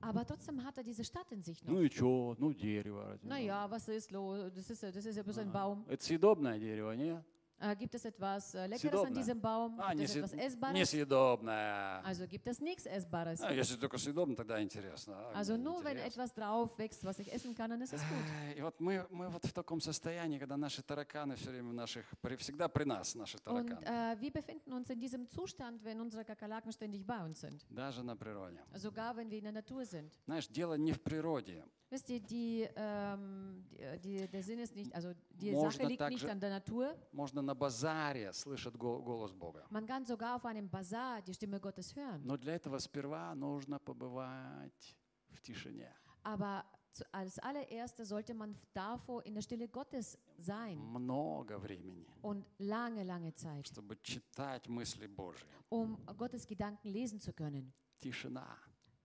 [SPEAKER 1] aber trotzdem hat er diese Stadt in sich noch.
[SPEAKER 2] Ну и что? Ну дерево. разве
[SPEAKER 1] Naja, was ist los? Das ist, das ist ja bloß ein. Baum.
[SPEAKER 2] Это съедобное дерево, не?
[SPEAKER 1] Äh, gibt es etwas äh, Leckeres
[SPEAKER 2] Съедобное.
[SPEAKER 1] an diesem Baum?
[SPEAKER 2] А,
[SPEAKER 1] Gibt es etwas Essbares?
[SPEAKER 2] несъедобное.
[SPEAKER 1] Also gibt es nichts Essbares.
[SPEAKER 2] А, если только съедобно, тогда интересно. А,
[SPEAKER 1] Also nur wenn etwas drauf wächst, was ich essen kann, dann ist es gut.
[SPEAKER 2] И вот мы, мы вот в таком состоянии, когда наши тараканы все время наших, всегда при нас, наши
[SPEAKER 1] Und
[SPEAKER 2] тараканы.
[SPEAKER 1] äh, wir befinden uns in diesem Zustand, wenn unsere Kakerlaken ständig bei uns sind.
[SPEAKER 2] Даже на природе.
[SPEAKER 1] Sogar wenn wir in der Natur sind.
[SPEAKER 2] Знаешь, дело не в природе.
[SPEAKER 1] Wisst ihr, die, ähm, die, die, der Sinn ist nicht, also die
[SPEAKER 2] Можно
[SPEAKER 1] Sache liegt
[SPEAKER 2] также-
[SPEAKER 1] nicht an der Natur.
[SPEAKER 2] Можно на базаре слышать го- голос Бога.
[SPEAKER 1] Man kann sogar auf einem Bazar die Stimme Gottes hören.
[SPEAKER 2] Но для этого сперва нужно побывать в тишине.
[SPEAKER 1] Aber zu, als allererstes sollte man davor in der Stille Gottes sein.
[SPEAKER 2] Много времени,
[SPEAKER 1] Und lange, lange Zeit,
[SPEAKER 2] чтобы читать мысли Божьи.
[SPEAKER 1] um Gottes Gedanken lesen zu können.
[SPEAKER 2] Тишина.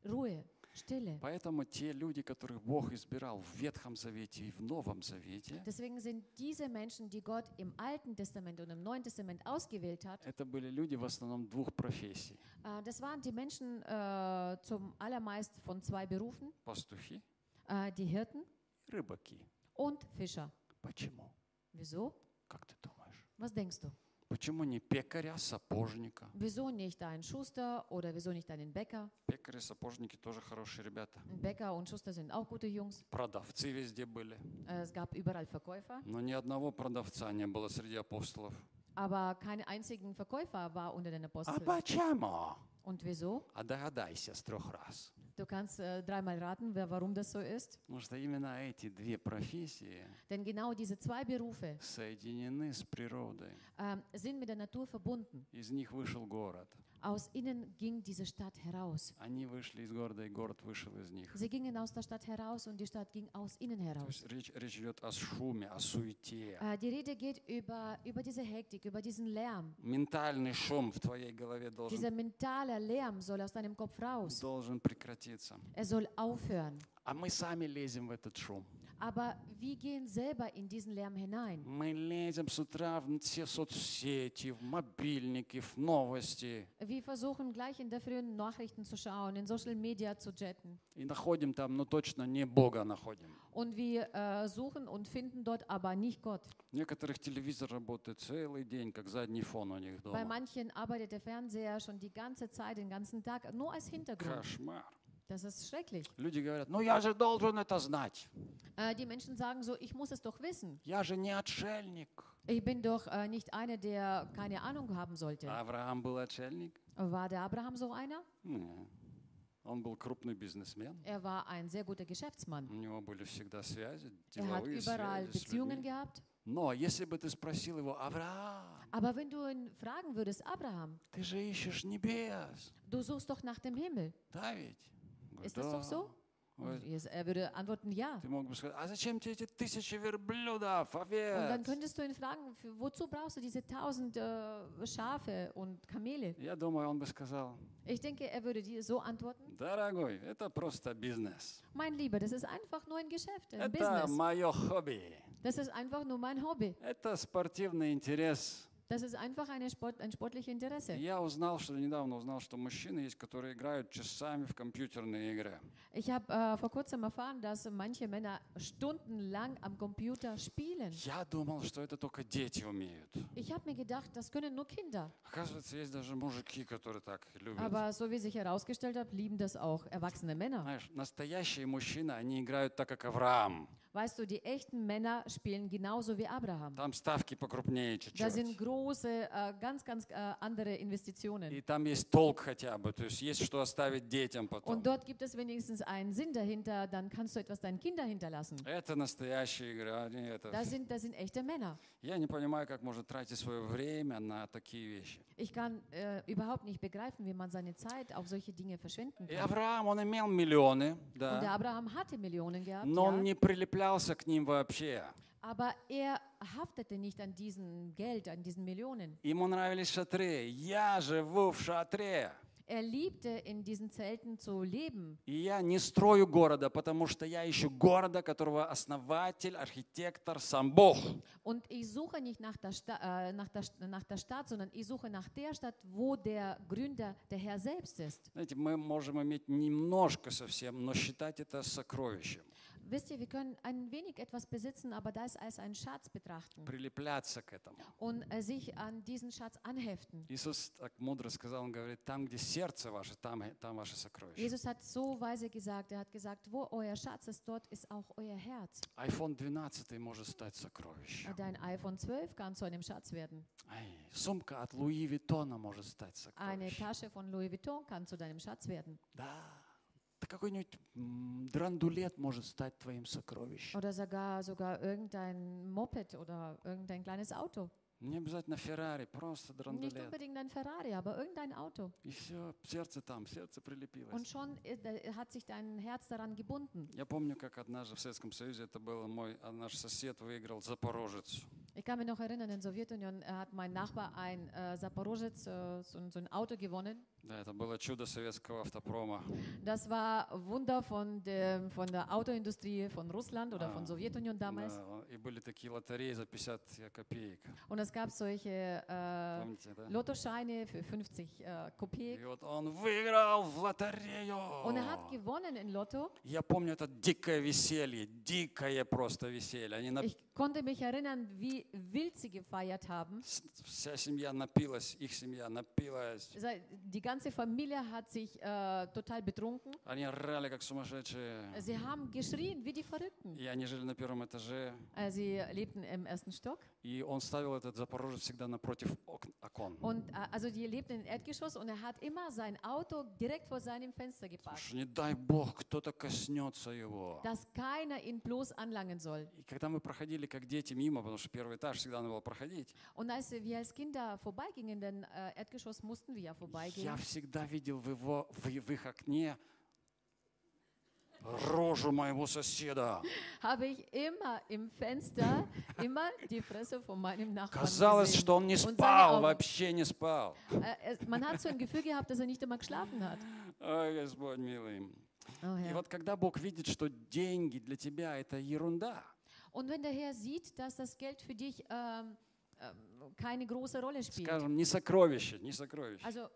[SPEAKER 1] Ruhe, Stille.
[SPEAKER 2] Поэтому те люди, которых Бог избирал в Ветхом Завете и в Новом Завете,
[SPEAKER 1] Deswegen sind diese Menschen, die Gott im Alten Testament und im Neuen Testament ausgewählt hat,
[SPEAKER 2] это были люди в основном двух профессий.
[SPEAKER 1] äh, das waren die Menschen äh, zum allermeist von zwei Berufen,
[SPEAKER 2] Пастухи
[SPEAKER 1] äh, die Hirten
[SPEAKER 2] рыбаки.
[SPEAKER 1] und Fischer.
[SPEAKER 2] Почему?
[SPEAKER 1] Wieso?
[SPEAKER 2] Как ты думаешь?
[SPEAKER 1] Was denkst du?
[SPEAKER 2] Почему не пекаря, сапожника?
[SPEAKER 1] Wieso nicht einen Schuster oder wieso nicht einen Bäcker?
[SPEAKER 2] Пекари, сапожники тоже хорошие ребята.
[SPEAKER 1] Bäcker und Schuster sind auch gute Jungs.
[SPEAKER 2] Продавцы везде были.
[SPEAKER 1] Äh, es gab überall Verkäufer,
[SPEAKER 2] Но ни одного продавца не было среди апостолов.
[SPEAKER 1] aber keine einzigen Verkäufer war unter den
[SPEAKER 2] А
[SPEAKER 1] Aposteln.
[SPEAKER 2] почему?
[SPEAKER 1] Und wieso?
[SPEAKER 2] А догадайся с трех раз.
[SPEAKER 1] Du kannst äh, dreimal raten, wer, warum das so ist.
[SPEAKER 2] Потому что именно эти две профессии
[SPEAKER 1] Denn genau diese zwei Berufe
[SPEAKER 2] соединены с природой.
[SPEAKER 1] ähm, sind mit der Natur verbunden.
[SPEAKER 2] Из них вышел город.
[SPEAKER 1] Aus ihnen ging diese Stadt heraus.
[SPEAKER 2] Они вышли из города, и город вышел из них.
[SPEAKER 1] Sie gingen aus der Stadt heraus und die Stadt ging aus ihnen heraus.
[SPEAKER 2] речь, речь идет о шуме, о суете.
[SPEAKER 1] Äh, die Rede geht über, über diese Hektik, über diesen Lärm.
[SPEAKER 2] Ментальный шум в твоей голове
[SPEAKER 1] Dieser
[SPEAKER 2] должен,
[SPEAKER 1] mentale Lärm soll aus deinem Kopf raus.
[SPEAKER 2] должен прекратиться.
[SPEAKER 1] Er soll aufhören.
[SPEAKER 2] А мы сами лезем в этот шум.
[SPEAKER 1] Aber wir gehen selber in diesen Lärm hinein.
[SPEAKER 2] Мы лезем с утра в все соцсети, в мобильники, в новости.
[SPEAKER 1] Wir versuchen gleich in der frühen Nachrichten zu schauen, in Social Media zu chatten.
[SPEAKER 2] И находим там, ну точно не Бога находим.
[SPEAKER 1] Und wir äh, suchen und finden dort aber nicht Gott.
[SPEAKER 2] У некоторых телевизор работает целый день, как задний фон у них
[SPEAKER 1] Bei
[SPEAKER 2] дома.
[SPEAKER 1] manchen arbeitet der Fernseher schon die ganze Zeit, den ganzen Tag, nur als Hintergrund.
[SPEAKER 2] Кошмар.
[SPEAKER 1] Das ist schrecklich.
[SPEAKER 2] Люди говорят, ну я же должен это знать.
[SPEAKER 1] Äh, die Menschen sagen so, ich muss es doch wissen.
[SPEAKER 2] Я же не отшельник.
[SPEAKER 1] Ich bin doch äh, nicht einer, der keine Ahnung haben sollte.
[SPEAKER 2] Авраам был отшельник?
[SPEAKER 1] War der Abraham so einer?
[SPEAKER 2] Не. Он был крупный бизнесмен.
[SPEAKER 1] Er war ein sehr guter Geschäftsmann.
[SPEAKER 2] У него были всегда связи,
[SPEAKER 1] Er hat
[SPEAKER 2] деловые
[SPEAKER 1] überall
[SPEAKER 2] связи с
[SPEAKER 1] Beziehungen
[SPEAKER 2] людьми.
[SPEAKER 1] gehabt.
[SPEAKER 2] Но если бы ты спросил его, Авраам,
[SPEAKER 1] Aber wenn du ihn fragen würdest, Abraham,
[SPEAKER 2] ты же ищешь небес,
[SPEAKER 1] du suchst doch nach dem Himmel.
[SPEAKER 2] да ведь? Он говорит,
[SPEAKER 1] Ist das doch
[SPEAKER 2] «Да».
[SPEAKER 1] so?
[SPEAKER 2] Он
[SPEAKER 1] Und
[SPEAKER 2] говорит,
[SPEAKER 1] er würde antworten, ja.
[SPEAKER 2] Ты мог бы сказать, а зачем тебе эти тысячи верблюдов,
[SPEAKER 1] Und dann
[SPEAKER 2] овец?
[SPEAKER 1] könntest du ihn fragen, für, wozu brauchst du diese tausend äh, Schafe und Kamele?
[SPEAKER 2] Я думаю, он бы сказал,
[SPEAKER 1] Ich denke, er würde dir so antworten,
[SPEAKER 2] дорогой, это просто бизнес.
[SPEAKER 1] mein Lieber, das ist einfach nur ein Geschäft, ein
[SPEAKER 2] Это
[SPEAKER 1] Business.
[SPEAKER 2] мое хобби.
[SPEAKER 1] Das ist einfach nur mein Hobby.
[SPEAKER 2] Это спортивный интерес.
[SPEAKER 1] Das ist einfach eine Sport, ein sportliches Interesse.
[SPEAKER 2] Я узнал, что недавно узнал, что мужчины есть, которые играют часами в компьютерные игры.
[SPEAKER 1] Ich habe äh, vor kurzem erfahren, dass manche Männer stundenlang am Computer spielen.
[SPEAKER 2] Я думал, что это только дети умеют.
[SPEAKER 1] Ich habe mir gedacht, das können nur Kinder.
[SPEAKER 2] Оказывается, есть даже мужики, которые так любят.
[SPEAKER 1] Aber so wie sich herausgestellt hat, lieben das auch erwachsene Männer.
[SPEAKER 2] Знаешь, настоящие мужчины, они играют так, как Авраам.
[SPEAKER 1] Weißt du, die echten Männer spielen genauso wie Abraham.
[SPEAKER 2] Там ставки покрупнее
[SPEAKER 1] Da sind
[SPEAKER 2] чуть-чуть.
[SPEAKER 1] große, äh, ganz, ganz äh, andere Investitionen.
[SPEAKER 2] И там есть толк хотя бы, то есть есть что оставить детям потом.
[SPEAKER 1] Und dort gibt es wenigstens einen Sinn dahinter, dann kannst du etwas deinen Kindern hinterlassen.
[SPEAKER 2] Это настоящая игра. а не это.
[SPEAKER 1] Das sind, das sind echte Männer.
[SPEAKER 2] Я не понимаю, как можно тратить свое время на такие вещи.
[SPEAKER 1] Ich kann äh, überhaupt nicht begreifen, wie man seine Zeit auf solche Dinge verschwenden
[SPEAKER 2] И
[SPEAKER 1] kann.
[SPEAKER 2] Авраам, он имел миллионы,
[SPEAKER 1] Und der
[SPEAKER 2] да,
[SPEAKER 1] Abraham hatte Millionen gehabt,
[SPEAKER 2] но он
[SPEAKER 1] ja,
[SPEAKER 2] не прилеплялся к ним вообще.
[SPEAKER 1] aber er haftete nicht an diesem Geld, an diesen Millionen.
[SPEAKER 2] Ему нравились шатры. Я живу в шатре.
[SPEAKER 1] Er liebte, in diesen Zelten zu leben.
[SPEAKER 2] И я не строю города, потому что я ищу города, которого основатель, архитектор сам Бог.
[SPEAKER 1] Und ich suche nicht nach der, Sta äh, nach, der, nach der Stadt, sondern ich suche nach der Stadt, wo der Gründer, der Herr selbst ist.
[SPEAKER 2] Знаете, мы можем иметь немножко совсем, но считать это сокровищем.
[SPEAKER 1] Wisst ihr, wir können ein wenig etwas besitzen, aber das als einen Schatz betrachten
[SPEAKER 2] Прилепляться к этому.
[SPEAKER 1] und äh, sich an diesen Schatz anheften.
[SPEAKER 2] Иисус так мудро сказал, он говорит, там, где сердце ваше, там, и- там ваше сокровище.
[SPEAKER 1] Jesus hat so weise gesagt, er hat gesagt, wo euer Schatz ist, dort ist auch euer Herz.
[SPEAKER 2] iPhone 12 может стать сокровищем.
[SPEAKER 1] Dein iPhone 12 kann zu einem Schatz werden.
[SPEAKER 2] Ай, сумка от Луи Виттона может стать
[SPEAKER 1] Eine
[SPEAKER 2] сокровищем.
[SPEAKER 1] Tasche von Louis Vuitton kann zu deinem Schatz werden.
[SPEAKER 2] Да. Да какой-нибудь драндулет может стать твоим сокровищем.
[SPEAKER 1] Oder sogar, sogar irgendein Moped oder irgendein kleines Auto.
[SPEAKER 2] Не обязательно Феррари, просто
[SPEAKER 1] Nicht
[SPEAKER 2] драндулет.
[SPEAKER 1] unbedingt ein Ferrari, aber irgendein Auto.
[SPEAKER 2] И все, сердце там, сердце
[SPEAKER 1] Und
[SPEAKER 2] прилепилось.
[SPEAKER 1] schon äh, hat sich dein Herz daran gebunden.
[SPEAKER 2] Я помню, как однажды в Советском Союзе это было мой а наш сосед выиграл Запорожец.
[SPEAKER 1] Ich kann mich noch erinnern, in der Sowjetunion äh, hat mein Nachbar ein äh, Saporozhets, äh, so, ein- so ein Auto gewonnen.
[SPEAKER 2] Да, это было чудо советского автопрома.
[SPEAKER 1] Das war Wunder von, dem, von der Autoindustrie von Russland oder von
[SPEAKER 2] Ah,
[SPEAKER 1] Sowjetunion damals.
[SPEAKER 2] Да, и были такие лотереи за 50 копеек.
[SPEAKER 1] Und es gab solche äh,
[SPEAKER 2] Помните, да?
[SPEAKER 1] Lottoscheine für 50 äh, Kopek.
[SPEAKER 2] И вот он выиграл в лотерею.
[SPEAKER 1] Und er hat gewonnen in Lotto.
[SPEAKER 2] Я помню это дикое веселье, дикое просто веселье. Они на-
[SPEAKER 1] Ich konnte mich erinnern, wie wild sie gefeiert haben.
[SPEAKER 2] с- вся семья напилась, их семья напилась.
[SPEAKER 1] Sei- Die ganze Familie hat sich äh, total betrunken.
[SPEAKER 2] Они орали как сумасшедшие.
[SPEAKER 1] Sie haben geschrien wie die Verrückten.
[SPEAKER 2] И они жили на первом этаже.
[SPEAKER 1] Äh, Sie lebten im ersten Stock.
[SPEAKER 2] И он ставил этот Запорожец всегда напротив ок- окон.
[SPEAKER 1] Und äh, also die lebten im Erdgeschoss und er hat immer sein Auto direkt vor seinem Fenster geparkt,
[SPEAKER 2] что не дай бог, кто-то коснется его.
[SPEAKER 1] dass keiner ihn bloß anlangen soll.
[SPEAKER 2] И когда мы проходили как дети мимо, потому что первый этаж всегда надо было проходить,
[SPEAKER 1] Und als wir als Kinder vorbeigingen, denn äh, Erdgeschoss mussten wir ja vorbeigehen,
[SPEAKER 2] я всегда видел в, его, в, в их окне рожу моего соседа.
[SPEAKER 1] habe ich immer im Fenster immer die Fresse von meinem Nachbarn
[SPEAKER 2] Казалось,
[SPEAKER 1] gesehen.
[SPEAKER 2] что он не спал, вообще не спал.
[SPEAKER 1] Äh, es, man hat so ein Gefühl gehabt, dass er nicht einmal geschlafen hat.
[SPEAKER 2] Ой, Господь милый.
[SPEAKER 1] Oh,
[SPEAKER 2] И вот когда Бог видит, что деньги для тебя это ерунда,
[SPEAKER 1] Und wenn der Herr sieht, dass das Geld für dich ähm, ähm, keine große Rolle spielt,
[SPEAKER 2] скажем, не сокровище, не сокровище,
[SPEAKER 1] also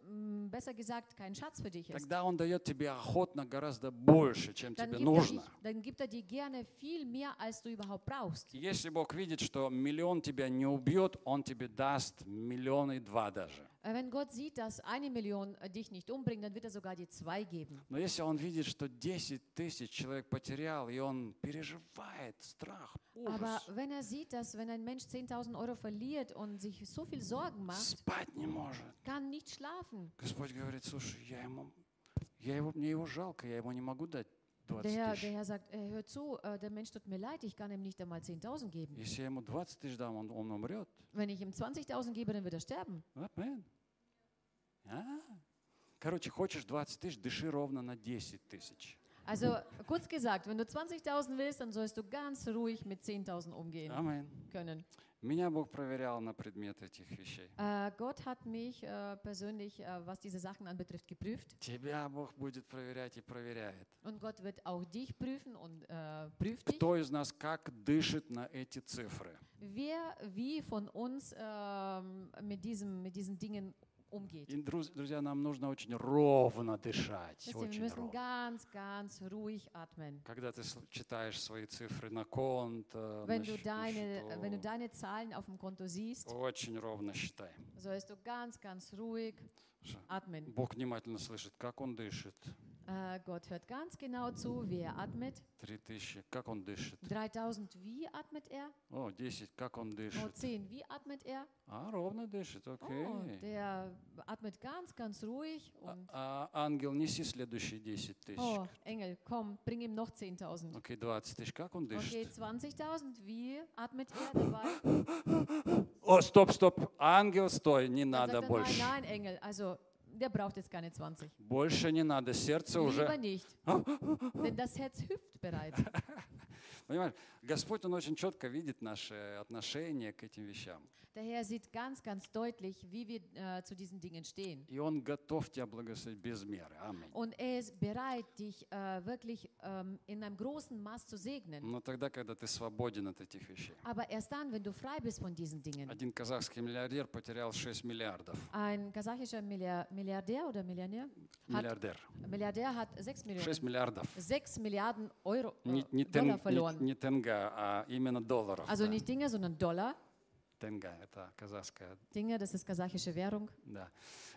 [SPEAKER 1] besser gesagt kein Schatz für dich ist,
[SPEAKER 2] тогда Он дает тебе охотно гораздо больше, чем
[SPEAKER 1] dann
[SPEAKER 2] тебе
[SPEAKER 1] er
[SPEAKER 2] нужно.
[SPEAKER 1] dich, dann gibt er dir gerne viel mehr, als du überhaupt brauchst.
[SPEAKER 2] Если Бог видит, что миллион тебя не убьет, Он тебе даст миллион и два даже.
[SPEAKER 1] Äh, Wenn Gott sieht, dass eine Million äh, dich nicht umbringt, dann wird er sogar dir zwei geben.
[SPEAKER 2] Но если он видит, что 10 тысяч человек потерял, и он переживает страх,
[SPEAKER 1] Aber
[SPEAKER 2] ужас,
[SPEAKER 1] wenn er sieht, dass wenn ein Mensch 10.000 Euro verliert und sich so viel Sorgen macht,
[SPEAKER 2] спать не может.
[SPEAKER 1] kann nicht schlafen.
[SPEAKER 2] Господь говорит, слушай, я ему, я его, мне его жалко, я ему не могу дать 20
[SPEAKER 1] Der Herr,
[SPEAKER 2] тысяч.
[SPEAKER 1] der Herr sagt, äh, hör zu, äh, der Mensch tut mir leid, ich kann ihm nicht einmal 10.000 geben.
[SPEAKER 2] Если я ему 20 тысяч дам, он, он умрет.
[SPEAKER 1] Wenn ich ihm 20.000 gebe, dann wird er sterben.
[SPEAKER 2] Amen. А? Короче, хочешь 20 тысяч, дыши ровно на 10 тысяч.
[SPEAKER 1] Also kurz gesagt, wenn du 20.000 willst, dann sollst du ganz ruhig mit 10.000 umgehen
[SPEAKER 2] Амин.
[SPEAKER 1] können.
[SPEAKER 2] Меня Бог проверял на предмет этих вещей.
[SPEAKER 1] Äh, Gott hat mich äh, persönlich, äh, was diese Sachen anbetrifft, geprüft.
[SPEAKER 2] Тебя Бог будет проверять и проверяет.
[SPEAKER 1] Und Gott wird auch dich prüfen und äh, prüft dich.
[SPEAKER 2] Кто из нас как дышит на эти цифры?
[SPEAKER 1] Wer wie von uns ähm, mit, diesem, mit diesen Dingen umgeht.
[SPEAKER 2] Друз- друзья, нам нужно очень ровно дышать. Очень
[SPEAKER 1] müssen
[SPEAKER 2] ровно.
[SPEAKER 1] ganz, ganz ruhig atmen.
[SPEAKER 2] Когда ты читаешь свои цифры на конто,
[SPEAKER 1] Wenn
[SPEAKER 2] на
[SPEAKER 1] du, deine, wenn du
[SPEAKER 2] счету,
[SPEAKER 1] deine Zahlen auf dem Konto siehst,
[SPEAKER 2] очень ровно считай.
[SPEAKER 1] sollst du ganz, ganz ruhig atmen.
[SPEAKER 2] Бог внимательно слышит, как он дышит.
[SPEAKER 1] Äh, Gott hört ganz genau zu, wie er atmet.
[SPEAKER 2] Три тысячи, как он дышит.
[SPEAKER 1] 3000, wie atmet er?
[SPEAKER 2] О, 10, как он
[SPEAKER 1] Oh,
[SPEAKER 2] дышит.
[SPEAKER 1] 10, wie atmet er?
[SPEAKER 2] А, ровно дышит, окей.
[SPEAKER 1] Oh, der atmet ganz, ganz ruhig.
[SPEAKER 2] А,
[SPEAKER 1] Und,
[SPEAKER 2] а, ангел, неси следующие 10 тысяч.
[SPEAKER 1] oh, Engel, komm, bring ihm noch 10.000.
[SPEAKER 2] Окей, 20 тысяч, как он
[SPEAKER 1] Okay,
[SPEAKER 2] дышит?
[SPEAKER 1] 20.000, wie atmet er dabei?
[SPEAKER 2] О, стоп, стоп, ангел, стой, не
[SPEAKER 1] Dann
[SPEAKER 2] надо
[SPEAKER 1] sagt er,
[SPEAKER 2] больше.
[SPEAKER 1] nein, nein, Engel, also der braucht jetzt keine 20.
[SPEAKER 2] Больше не надо, сердце
[SPEAKER 1] Lieber
[SPEAKER 2] уже...
[SPEAKER 1] nicht, denn das Herz hüpft bereits.
[SPEAKER 2] Понимаешь, Господь, Он очень четко видит наши отношения к этим вещам.
[SPEAKER 1] Der Herr sieht ganz, ganz deutlich, wie wir äh, zu diesen Dingen stehen.
[SPEAKER 2] И Он готов тебя благословить без меры. Аминь.
[SPEAKER 1] Und er ist bereit, dich äh, wirklich ähm, in einem großen Maß zu segnen.
[SPEAKER 2] Но тогда, когда ты свободен от этих вещей.
[SPEAKER 1] Aber erst dann, wenn du frei bist von diesen Dingen.
[SPEAKER 2] Один казахский миллиардер потерял 6 миллиардов.
[SPEAKER 1] Ein kasachischer Milliar- Milliardär oder Millionär? Hat,
[SPEAKER 2] Миллиардер.
[SPEAKER 1] Milliardär hat 6
[SPEAKER 2] 6
[SPEAKER 1] Millionen,
[SPEAKER 2] миллиардов.
[SPEAKER 1] 6 Milliarden Euro, äh,
[SPEAKER 2] Не, не,
[SPEAKER 1] Dollar
[SPEAKER 2] тен-
[SPEAKER 1] verloren.
[SPEAKER 2] не- не тенга, а именно долларов.
[SPEAKER 1] Also
[SPEAKER 2] да.
[SPEAKER 1] nicht Dinge, sondern Dollar.
[SPEAKER 2] Тенга – это казахская,
[SPEAKER 1] Dinge, das ist Währung.
[SPEAKER 2] да.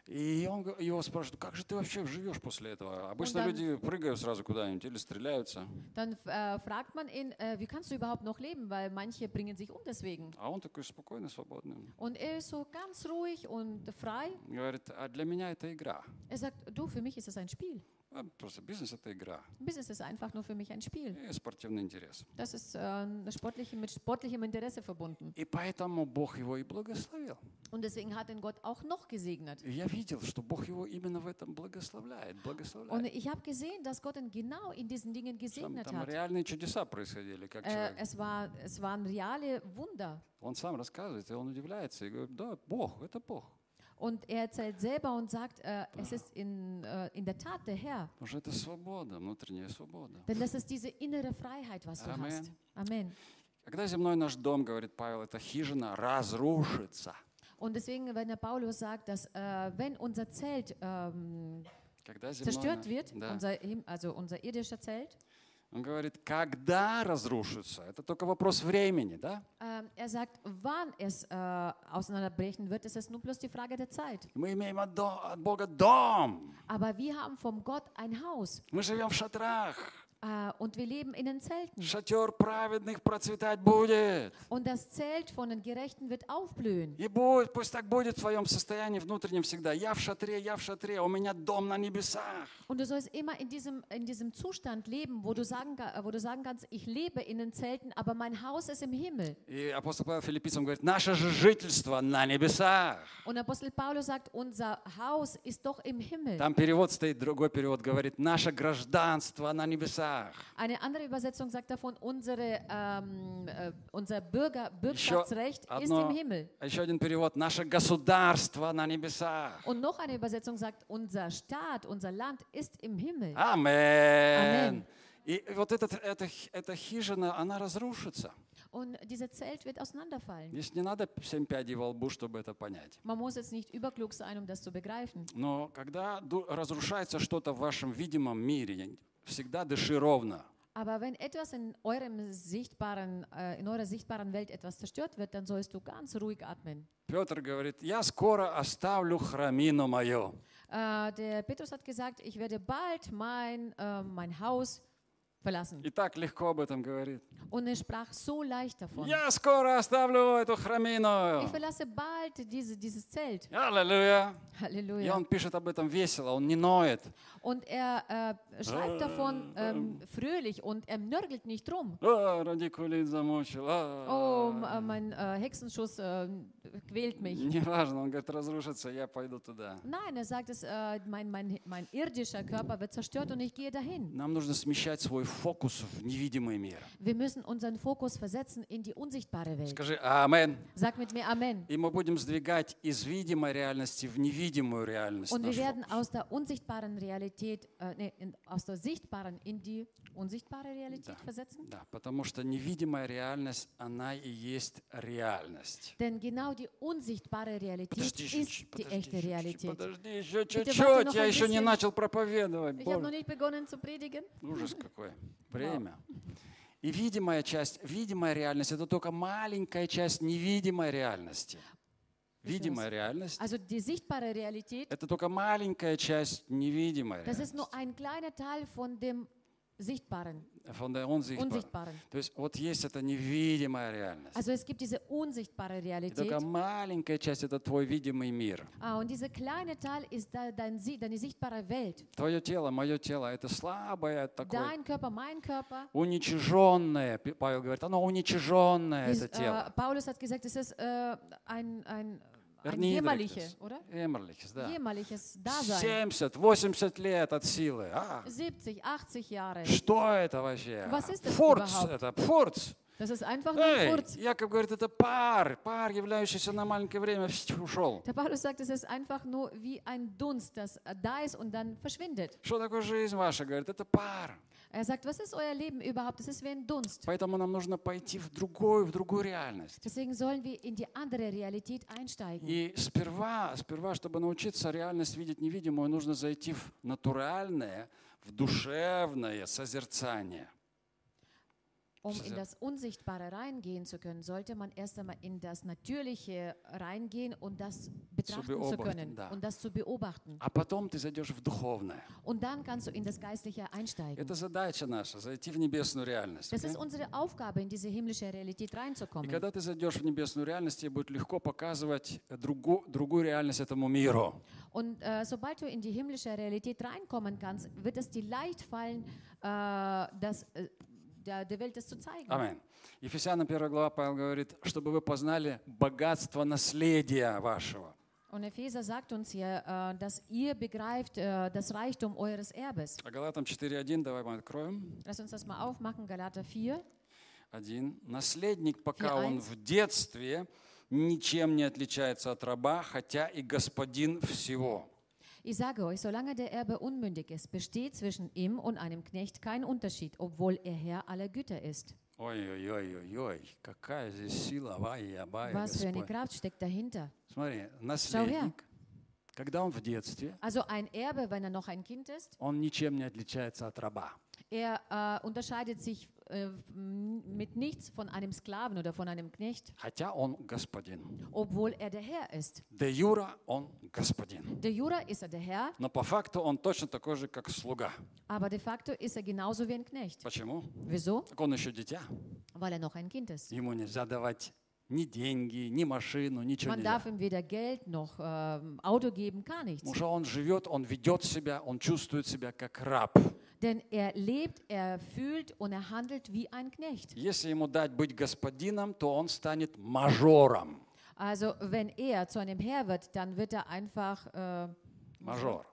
[SPEAKER 2] И он, его спрашивают, как же ты вообще живешь после этого? Обычно
[SPEAKER 1] dann-
[SPEAKER 2] люди прыгают сразу куда-нибудь или стреляются.
[SPEAKER 1] Dann äh, fragt man ihn, äh, wie kannst du überhaupt noch leben? Weil manche bringen sich um deswegen.
[SPEAKER 2] А он такой спокойный, свободный.
[SPEAKER 1] Und er ist so ganz ruhig und frei.
[SPEAKER 2] Говорит, а для меня это игра.
[SPEAKER 1] Er sagt, du, für mich ist es ein Spiel.
[SPEAKER 2] А, Просто бизнес – это игра.
[SPEAKER 1] Business ist einfach nur für mich ein Spiel.
[SPEAKER 2] И спортивный интерес.
[SPEAKER 1] Das ist äh, sportliche, mit sportlichem Interesse verbunden.
[SPEAKER 2] И поэтому Бог его и благословил.
[SPEAKER 1] Und deswegen hat ihn Gott auch noch gesegnet.
[SPEAKER 2] И я видел, что Бог его именно в этом благословляет.
[SPEAKER 1] Und
[SPEAKER 2] благословляет.
[SPEAKER 1] ich habe gesehen, dass Gott ihn genau in diesen Dingen
[SPEAKER 2] Там,
[SPEAKER 1] gesegnet
[SPEAKER 2] там
[SPEAKER 1] hat.
[SPEAKER 2] реальные чудеса происходили, как
[SPEAKER 1] Äh,
[SPEAKER 2] человек.
[SPEAKER 1] es, war, es waren reale Wunder.
[SPEAKER 2] Он сам рассказывает, и он удивляется, и говорит, да, Бог, это Бог.
[SPEAKER 1] Und er erzählt selber und sagt, äh, es ist in, äh, in der Tat der Herr.
[SPEAKER 2] Потому что это свобода, внутренняя свобода.
[SPEAKER 1] Denn das ist diese innere Freiheit, was du
[SPEAKER 2] Amen.
[SPEAKER 1] hast. Amen.
[SPEAKER 2] Когда земной наш дом, говорит Павел, эта хижина разрушится.
[SPEAKER 1] Und deswegen, wenn der Paulus sagt, dass äh, wenn unser Zelt ähm,
[SPEAKER 2] Когда земной
[SPEAKER 1] zerstört
[SPEAKER 2] наш-
[SPEAKER 1] wird,
[SPEAKER 2] да.
[SPEAKER 1] unser, Him- also unser irdischer Zelt,
[SPEAKER 2] Он говорит, когда разрушится? Это только вопрос времени, да?
[SPEAKER 1] ähm, er sagt, wann es äh, auseinanderbrechen wird, ist es nur bloß die Frage der Zeit.
[SPEAKER 2] Мы имеем от, от Бога дом.
[SPEAKER 1] Aber wir haben vom Gott ein Haus
[SPEAKER 2] Мы живем в шатрах.
[SPEAKER 1] Äh, und wir leben in den Zelten.
[SPEAKER 2] Шатер праведных процветать будет.
[SPEAKER 1] Und das Zelt von den Gerechten wird aufblühen.
[SPEAKER 2] И будет, пусть так будет в твоем состоянии внутреннем всегда. Я в шатре, я в шатре, у меня дом на небесах.
[SPEAKER 1] Und du sollst immer in diesem, in diesem Zustand leben, wo du, sagen, wo du sagen kannst, ich lebe in den Zelten, aber mein Haus ist im Himmel.
[SPEAKER 2] И апостол Павел Филиппийцам говорит, наше же жительство на небесах.
[SPEAKER 1] Und Apostel Paulus sagt, unser Haus ist doch im Himmel.
[SPEAKER 2] Там перевод стоит, другой перевод говорит, наше гражданство на небесах.
[SPEAKER 1] Eine andere Übersetzung sagt davon, unsere, ähm, äh, unser Bürger, Bürgerschaftsrecht ist im Himmel.
[SPEAKER 2] А еще один перевод, наше государство на небесах.
[SPEAKER 1] Und noch eine Übersetzung sagt, unser Staat, unser Land ist im Himmel.
[SPEAKER 2] Амен.
[SPEAKER 1] Amen.
[SPEAKER 2] И вот этот, эта, эта хижина, она разрушится.
[SPEAKER 1] Und dieses Zelt wird auseinanderfallen.
[SPEAKER 2] Здесь не надо семь пядей во лбу, чтобы это понять.
[SPEAKER 1] Man muss jetzt nicht überklug sein, um das zu begreifen.
[SPEAKER 2] Но когда разрушается что-то в вашем видимом мире, всегда дыши ровно.
[SPEAKER 1] Aber wenn etwas in eurem sichtbaren, äh, in eurer sichtbaren Welt etwas zerstört wird, dann sollst du ganz ruhig atmen.
[SPEAKER 2] Петр говорит, я скоро оставлю храмину мое.
[SPEAKER 1] Äh, der Petrus hat gesagt, ich werde bald mein, äh, mein Haus verlassen.
[SPEAKER 2] И так легко об этом говорит.
[SPEAKER 1] Und er sprach so leicht davon.
[SPEAKER 2] Я скоро оставлю эту
[SPEAKER 1] Ich
[SPEAKER 2] храмину.
[SPEAKER 1] verlasse bald diese, dieses Zelt.
[SPEAKER 2] Аллилуйя. И
[SPEAKER 1] Halleluja.
[SPEAKER 2] он пишет об этом весело, он не ноет.
[SPEAKER 1] Und er äh, schreibt davon ähm, fröhlich und er nörgelt nicht rum.
[SPEAKER 2] А, радикулит замучил. а.
[SPEAKER 1] Oh, äh, mein äh, Hexenschuss äh, quält mich.
[SPEAKER 2] Неважно, он говорит, разрушится, я пойду туда.
[SPEAKER 1] Nein, er sagt, es, äh, mein, mein, mein irdischer Körper wird zerstört und ich gehe dahin.
[SPEAKER 2] Нам нужно смещать свой фокус в невидимый мир.
[SPEAKER 1] Wir müssen unseren Fokus versetzen in die unsichtbare Welt.
[SPEAKER 2] Скажи «Амен».
[SPEAKER 1] Sag mit mir Amen.
[SPEAKER 2] И мы будем сдвигать из видимой реальности в невидимую реальность.
[SPEAKER 1] Und wir werden aus der unsichtbaren Realität, äh, nee, aus der sichtbaren in die unsichtbare Realität
[SPEAKER 2] Да.
[SPEAKER 1] versetzen.
[SPEAKER 2] Да, потому что невидимая реальность, она и есть реальность.
[SPEAKER 1] Denn genau die unsichtbare Realität
[SPEAKER 2] Подожди еще,
[SPEAKER 1] ist
[SPEAKER 2] чуть-
[SPEAKER 1] die
[SPEAKER 2] подожди
[SPEAKER 1] echte
[SPEAKER 2] еще,
[SPEAKER 1] Realität.
[SPEAKER 2] подожди еще чуть-чуть, я еще не начал проповедовать.
[SPEAKER 1] Ich habe noch nicht begonnen zu predigen.
[SPEAKER 2] ужас какой. Время. И видимая часть, видимая реальность, это только маленькая часть невидимой реальности. Видимая реальность,
[SPEAKER 1] Also die sichtbare Realität,
[SPEAKER 2] это только маленькая часть невидимой
[SPEAKER 1] das ist nur ein kleiner Teil von dem Sichtbaren,
[SPEAKER 2] Von der unsichtbaren.
[SPEAKER 1] Unsichtbaren.
[SPEAKER 2] То есть вот есть эта невидимая реальность.
[SPEAKER 1] Also es gibt diese unsichtbare
[SPEAKER 2] И
[SPEAKER 1] Realität.
[SPEAKER 2] только маленькая часть – это твой видимый мир.
[SPEAKER 1] Ah, und dieser kleine Teil ist dein, deine sichtbare Welt.
[SPEAKER 2] Твое тело, мое тело – это слабое, такое
[SPEAKER 1] Dein Körper, mein Körper.
[SPEAKER 2] уничиженное. Павел говорит, оно уничиженное,
[SPEAKER 1] Dies,
[SPEAKER 2] это тело.
[SPEAKER 1] äh, Paulus hat gesagt, es ist äh, ein, ein,
[SPEAKER 2] Erniedrigtes.
[SPEAKER 1] jämmerliche, oder?
[SPEAKER 2] Эмерлихс, да.
[SPEAKER 1] Jämmerliches Dasein.
[SPEAKER 2] 70-80 лет от силы. А,
[SPEAKER 1] 70, 80 Jahre.
[SPEAKER 2] что это вообще?
[SPEAKER 1] Was ist das
[SPEAKER 2] Фурц
[SPEAKER 1] überhaupt?
[SPEAKER 2] это, фурц.
[SPEAKER 1] Das ist einfach nur ein Furz.
[SPEAKER 2] Яков говорит, это пар, пар, являющийся на маленькое время, ушел.
[SPEAKER 1] Der Paulus sagt, es ist einfach nur wie ein Dunst, das da ist und dann verschwindet.
[SPEAKER 2] Что такое жизнь ваша? Говорит, это пар.
[SPEAKER 1] Er sagt, was ist euer Leben überhaupt? Es ist wie ein Dunst.
[SPEAKER 2] Поэтому нам нужно пойти в другую, в другую реальность.
[SPEAKER 1] Deswegen sollen wir in die andere Realität einsteigen.
[SPEAKER 2] И сперва, сперва, чтобы научиться реальность видеть невидимую, нужно зайти в натуральное, в душевное созерцание.
[SPEAKER 1] Um
[SPEAKER 2] Das ist
[SPEAKER 1] in
[SPEAKER 2] ja-
[SPEAKER 1] das Unsichtbare reingehen zu können, sollte man erst einmal in das Natürliche reingehen und das betrachten zu
[SPEAKER 2] beobachten,
[SPEAKER 1] können
[SPEAKER 2] да.
[SPEAKER 1] und das zu beobachten.
[SPEAKER 2] А потом ты зайдешь в духовное.
[SPEAKER 1] Und dann kannst du in das Geistliche einsteigen.
[SPEAKER 2] Это задача наша, зайти в небесную реальность.
[SPEAKER 1] Das ist
[SPEAKER 2] окей?
[SPEAKER 1] unsere Aufgabe, in diese himmlische Realität
[SPEAKER 2] И
[SPEAKER 1] reinzukommen.
[SPEAKER 2] когда ты зайдешь в небесную реальность, тебе будет легко показывать другу- другую реальность этому миру.
[SPEAKER 1] Und äh, sobald du in die himmlische Realität reinkommen kannst, wird es dir leicht fallen, äh, das, äh, der, der Welt das zu zeigen.
[SPEAKER 2] Аминь. Ефесянам 1 глава Павел говорит, чтобы вы познали богатство наследия вашего.
[SPEAKER 1] Und Epheser sagt uns hier, äh, dass ihr begreift äh, das Reichtum eures Erbes.
[SPEAKER 2] А Галатам 4.1, давай мы откроем.
[SPEAKER 1] Lass uns das mal aufmachen, Galater 4.
[SPEAKER 2] Один. Наследник, пока он
[SPEAKER 1] 4:1.
[SPEAKER 2] в детстве, ничем не отличается от раба, хотя и господин всего.
[SPEAKER 1] Ich sage euch, solange der Erbe unmündig ist, besteht zwischen ihm und einem Knecht kein Unterschied, obwohl er Herr aller Güter ist.
[SPEAKER 2] Ой-ой-ой-ой-ой, какая здесь сила, вай, бай,
[SPEAKER 1] Was für eine
[SPEAKER 2] Господь.
[SPEAKER 1] Kraft steckt dahinter.
[SPEAKER 2] Смотри, наследник, когда он в детстве,
[SPEAKER 1] Also ein Erbe, wenn er noch ein Kind ist,
[SPEAKER 2] он ничем не отличается от раба.
[SPEAKER 1] er äh, unterscheidet sich äh, m- mit nichts von einem Sklaven oder von einem Knecht,
[SPEAKER 2] Хотя он господин.
[SPEAKER 1] obwohl er der Herr ist.
[SPEAKER 2] Де юра он господин.
[SPEAKER 1] De jura ist er der Herr,
[SPEAKER 2] Но по факту он точно такой же, как слуга.
[SPEAKER 1] aber de facto ist er genauso wie ein Knecht.
[SPEAKER 2] Почему?
[SPEAKER 1] Wieso?
[SPEAKER 2] Так он еще дитя.
[SPEAKER 1] Weil er noch ein Kind ist.
[SPEAKER 2] Ему нельзя давать ни деньги, ни машину, ничего
[SPEAKER 1] Man
[SPEAKER 2] нельзя.
[SPEAKER 1] darf ihm weder Geld noch ähm, Auto geben, gar nichts.
[SPEAKER 2] Потому что он живет, он ведет себя, он чувствует себя как раб.
[SPEAKER 1] Denn er lebt, er fühlt und er handelt wie ein Knecht.
[SPEAKER 2] Если ему дать быть господином, то он станет мажором.
[SPEAKER 1] Also wenn er zu einem Herr wird, dann wird er einfach... Äh,
[SPEAKER 2] Мажор, да.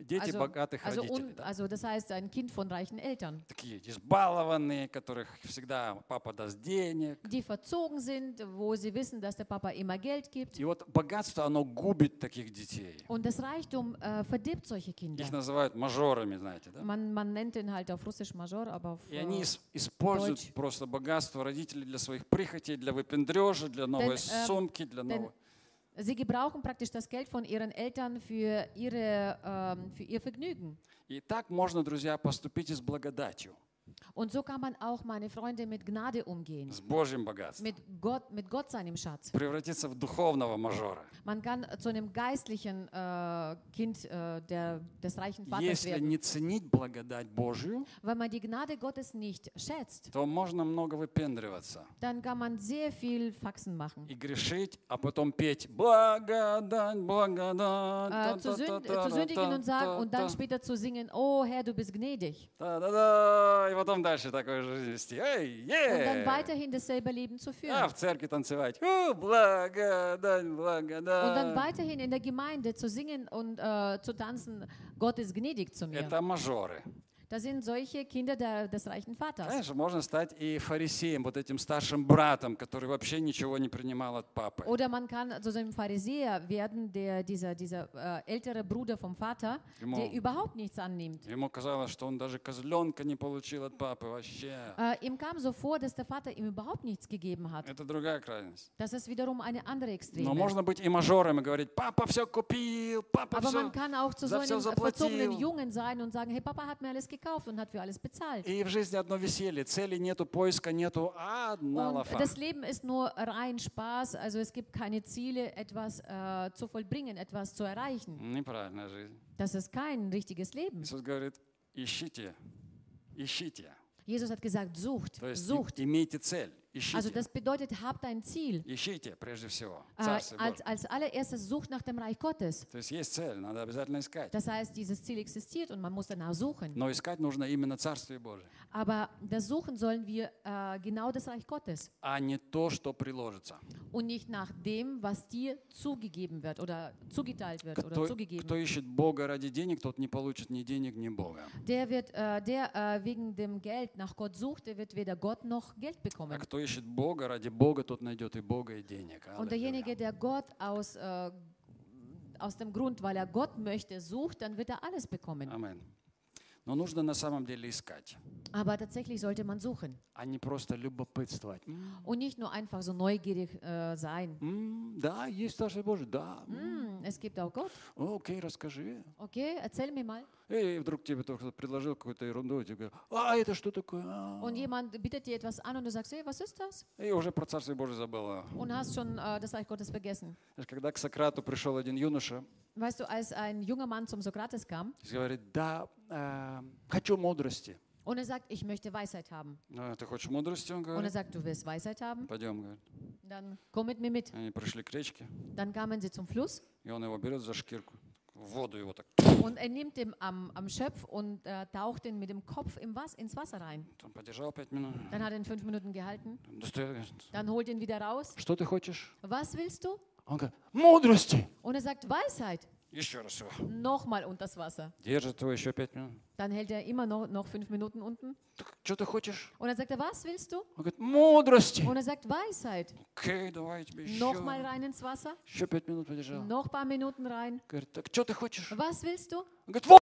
[SPEAKER 2] Дети
[SPEAKER 1] also,
[SPEAKER 2] богатых
[SPEAKER 1] also,
[SPEAKER 2] родителей.
[SPEAKER 1] un,
[SPEAKER 2] да.
[SPEAKER 1] also das heißt ein Kind von reichen Eltern,
[SPEAKER 2] Такие избалованные, которых всегда папа даст денег.
[SPEAKER 1] die verzogen sind, wo sie wissen, dass der Papa immer Geld gibt.
[SPEAKER 2] И вот богатство, оно губит таких детей.
[SPEAKER 1] Und das Reichtum äh, verdirbt solche Kinder.
[SPEAKER 2] Их называют мажорами, знаете, да?
[SPEAKER 1] Man, man nennt ihn halt auf Russisch Major, aber auf,
[SPEAKER 2] И они
[SPEAKER 1] äh,
[SPEAKER 2] ис- используют
[SPEAKER 1] Deutsch.
[SPEAKER 2] просто богатство родителей для своих прихотей, для выпендрежа, для новой
[SPEAKER 1] ähm,
[SPEAKER 2] сумки, для
[SPEAKER 1] denn
[SPEAKER 2] новой...
[SPEAKER 1] sie gebrauchen praktisch das Geld von ihren Eltern für, ihre, ähm, für ihr Vergnügen.
[SPEAKER 2] И так можно, друзья, поступить и с благодатью.
[SPEAKER 1] Und so kann man auch, meine Freunde, mit Gnade umgehen.
[SPEAKER 2] с Божьим богатством.
[SPEAKER 1] Mit Gott, mit Gott seinem Schatz.
[SPEAKER 2] Превратиться в духовного мажора.
[SPEAKER 1] Man kann zu einem geistlichen äh, Kind äh, der, des reichen Vaters
[SPEAKER 2] Если
[SPEAKER 1] werden.
[SPEAKER 2] не ценить благодать Божью,
[SPEAKER 1] Wenn man die Gnade Gottes nicht schätzt,
[SPEAKER 2] то можно много выпендриваться
[SPEAKER 1] dann kann man sehr viel Faxen machen.
[SPEAKER 2] и грешить, а потом петь благодать, благодать.
[SPEAKER 1] Äh, zu, sünd, äh, zu sündigen und sagen und dann später zu singen, oh Herr, du bist gnädig.
[SPEAKER 2] Да-да-да, и потом дальше такой же жизнь вести. Эй,
[SPEAKER 1] Und dann
[SPEAKER 2] е!
[SPEAKER 1] weiterhin dasselbe Leben zu
[SPEAKER 2] А в церкви танцевать. У, благодать,
[SPEAKER 1] Und dann
[SPEAKER 2] благодать.
[SPEAKER 1] weiterhin in der Gemeinde zu singen und äh, zu tanzen, Gott ist gnädig zu mir.
[SPEAKER 2] Это мажоры.
[SPEAKER 1] Das sind solche Kinder der, des reichen Vaters.
[SPEAKER 2] Конечно, можно стать и фарисеем, вот этим старшим братом, который вообще ничего не принимал от папы.
[SPEAKER 1] Oder man kann zu so einem Pharisäer werden, der dieser, dieser äh, ältere Bruder vom Vater,
[SPEAKER 2] Genau.
[SPEAKER 1] der überhaupt nichts annimmt.
[SPEAKER 2] Ему казалось, что он даже козленка не получил от папы вообще.
[SPEAKER 1] Äh, ihm kam so vor, dass der Vater ihm überhaupt nichts gegeben hat.
[SPEAKER 2] Это другая крайность.
[SPEAKER 1] Das ist wiederum eine andere
[SPEAKER 2] Но
[SPEAKER 1] Extreme.
[SPEAKER 2] можно быть и мажором и говорить, папа все купил, папа
[SPEAKER 1] Aber
[SPEAKER 2] все.
[SPEAKER 1] man kann auch zu so
[SPEAKER 2] за всё
[SPEAKER 1] einem verzogenen
[SPEAKER 2] заплатил.
[SPEAKER 1] Jungen sein und sagen, hey, Papa hat mir alles gekauft und hat für alles bezahlt.
[SPEAKER 2] И в жизни одно веселье, цели нету, поиска нету, одна
[SPEAKER 1] Und
[SPEAKER 2] лафа.
[SPEAKER 1] das Leben ist nur rein Spaß, also es gibt keine Ziele, etwas äh, zu vollbringen, etwas zu erreichen.
[SPEAKER 2] Неправильная жизнь.
[SPEAKER 1] Das ist kein richtiges Leben.
[SPEAKER 2] Иисус говорит, ищите, ищите.
[SPEAKER 1] Jesus hat gesagt, sucht,
[SPEAKER 2] То есть
[SPEAKER 1] sucht.
[SPEAKER 2] и- имейте цель,
[SPEAKER 1] Also
[SPEAKER 2] ищите.
[SPEAKER 1] das bedeutet, habt ein Ziel.
[SPEAKER 2] Ищите прежде всего
[SPEAKER 1] Äh,
[SPEAKER 2] Царствие
[SPEAKER 1] als,
[SPEAKER 2] Божие.
[SPEAKER 1] als allererstes sucht nach dem Reich Gottes.
[SPEAKER 2] То есть есть цель, надо обязательно искать.
[SPEAKER 1] Das heißt, dieses Ziel existiert und man muss danach suchen.
[SPEAKER 2] Но искать нужно именно Царствие Божие,
[SPEAKER 1] Aber das Suchen sollen wir äh, genau das Reich Gottes
[SPEAKER 2] а не то, что приложится.
[SPEAKER 1] und nicht nach dem, was dir zugegeben wird oder zugeteilt wird oder
[SPEAKER 2] Кто,
[SPEAKER 1] zugegeben.
[SPEAKER 2] кто ищет Бога ради денег, тот не получит ни денег, ни Бога.
[SPEAKER 1] Der, wird, äh, der äh, wegen dem Geld nach Gott sucht, der wird weder Gott noch Geld
[SPEAKER 2] А
[SPEAKER 1] bekommen.
[SPEAKER 2] кто ищет Бога ради Бога, тот найдет и Бога, и денег.
[SPEAKER 1] Und
[SPEAKER 2] Аллилуйя.
[SPEAKER 1] derjenige, der Gott aus, äh, aus dem Grund, weil er Gott möchte, sucht, dann wird er alles bekommen.
[SPEAKER 2] Амин. Но нужно на самом деле искать,
[SPEAKER 1] Aber tatsächlich sollte man suchen
[SPEAKER 2] а не просто любопытствовать. М,
[SPEAKER 1] und nicht nur einfach so neugierig äh, sein.
[SPEAKER 2] м, Да, есть Царствие Божие, да. м,
[SPEAKER 1] Hm, es gibt auch Gott.
[SPEAKER 2] Окей, расскажи.
[SPEAKER 1] Okay, erzähl mir mal.
[SPEAKER 2] И вдруг тебе только предложил какую-то ерунду, и тебе говорят, а это что такое? А».
[SPEAKER 1] Und jemand bietet dir etwas an und du sagst, hey, was ist das?
[SPEAKER 2] И уже про Царствие Божие забыла.
[SPEAKER 1] Und hast schon äh, das Reich Gottes vergessen.
[SPEAKER 2] Когда к Сократу пришел один юноша,
[SPEAKER 1] Weißt du, als ein junger Mann zum Sokrates kam
[SPEAKER 2] говорит, да, э, хочу мудрости.
[SPEAKER 1] und er sagt, ich möchte Weisheit haben.
[SPEAKER 2] «А, Ты хочешь мудрости? Он
[SPEAKER 1] Und er
[SPEAKER 2] говорит.
[SPEAKER 1] sagt, du willst Weisheit haben?
[SPEAKER 2] Пойдем, говорит.
[SPEAKER 1] Dann komm mit mir mit.
[SPEAKER 2] Они пришли к речке,
[SPEAKER 1] Dann kamen sie zum Fluss
[SPEAKER 2] и он его берет за шкирку, воду его так.
[SPEAKER 1] und er nimmt ihn am, am Schöpf und äh, taucht ihn mit dem Kopf im Was, ins Wasser rein.
[SPEAKER 2] Он подержал пять минут.
[SPEAKER 1] Dann hat er ihn fünf Minuten gehalten.
[SPEAKER 2] Достает, говорит,
[SPEAKER 1] Dann holt ihn wieder raus.
[SPEAKER 2] Что ты хочешь?
[SPEAKER 1] Was willst du?
[SPEAKER 2] Он говорит, мудрости.
[SPEAKER 1] Und er sagt, Weisheit.
[SPEAKER 2] Еще раз его.
[SPEAKER 1] Nochmal unter das Wasser.
[SPEAKER 2] Держит его еще пять минут.
[SPEAKER 1] Dann hält er immer noch, noch fünf Minuten unten.
[SPEAKER 2] Так, что ты хочешь?
[SPEAKER 1] Und dann sagt er, was willst du?
[SPEAKER 2] Он говорит, мудрости.
[SPEAKER 1] Und er sagt, Weisheit.
[SPEAKER 2] Окей, давай я тебе еще.
[SPEAKER 1] Nochmal rein ins Wasser.
[SPEAKER 2] Еще пять минут подержал.
[SPEAKER 1] Noch paar Minuten rein.
[SPEAKER 2] Говорит, так что ты хочешь?
[SPEAKER 1] Was willst du?
[SPEAKER 2] Он говорит, вот.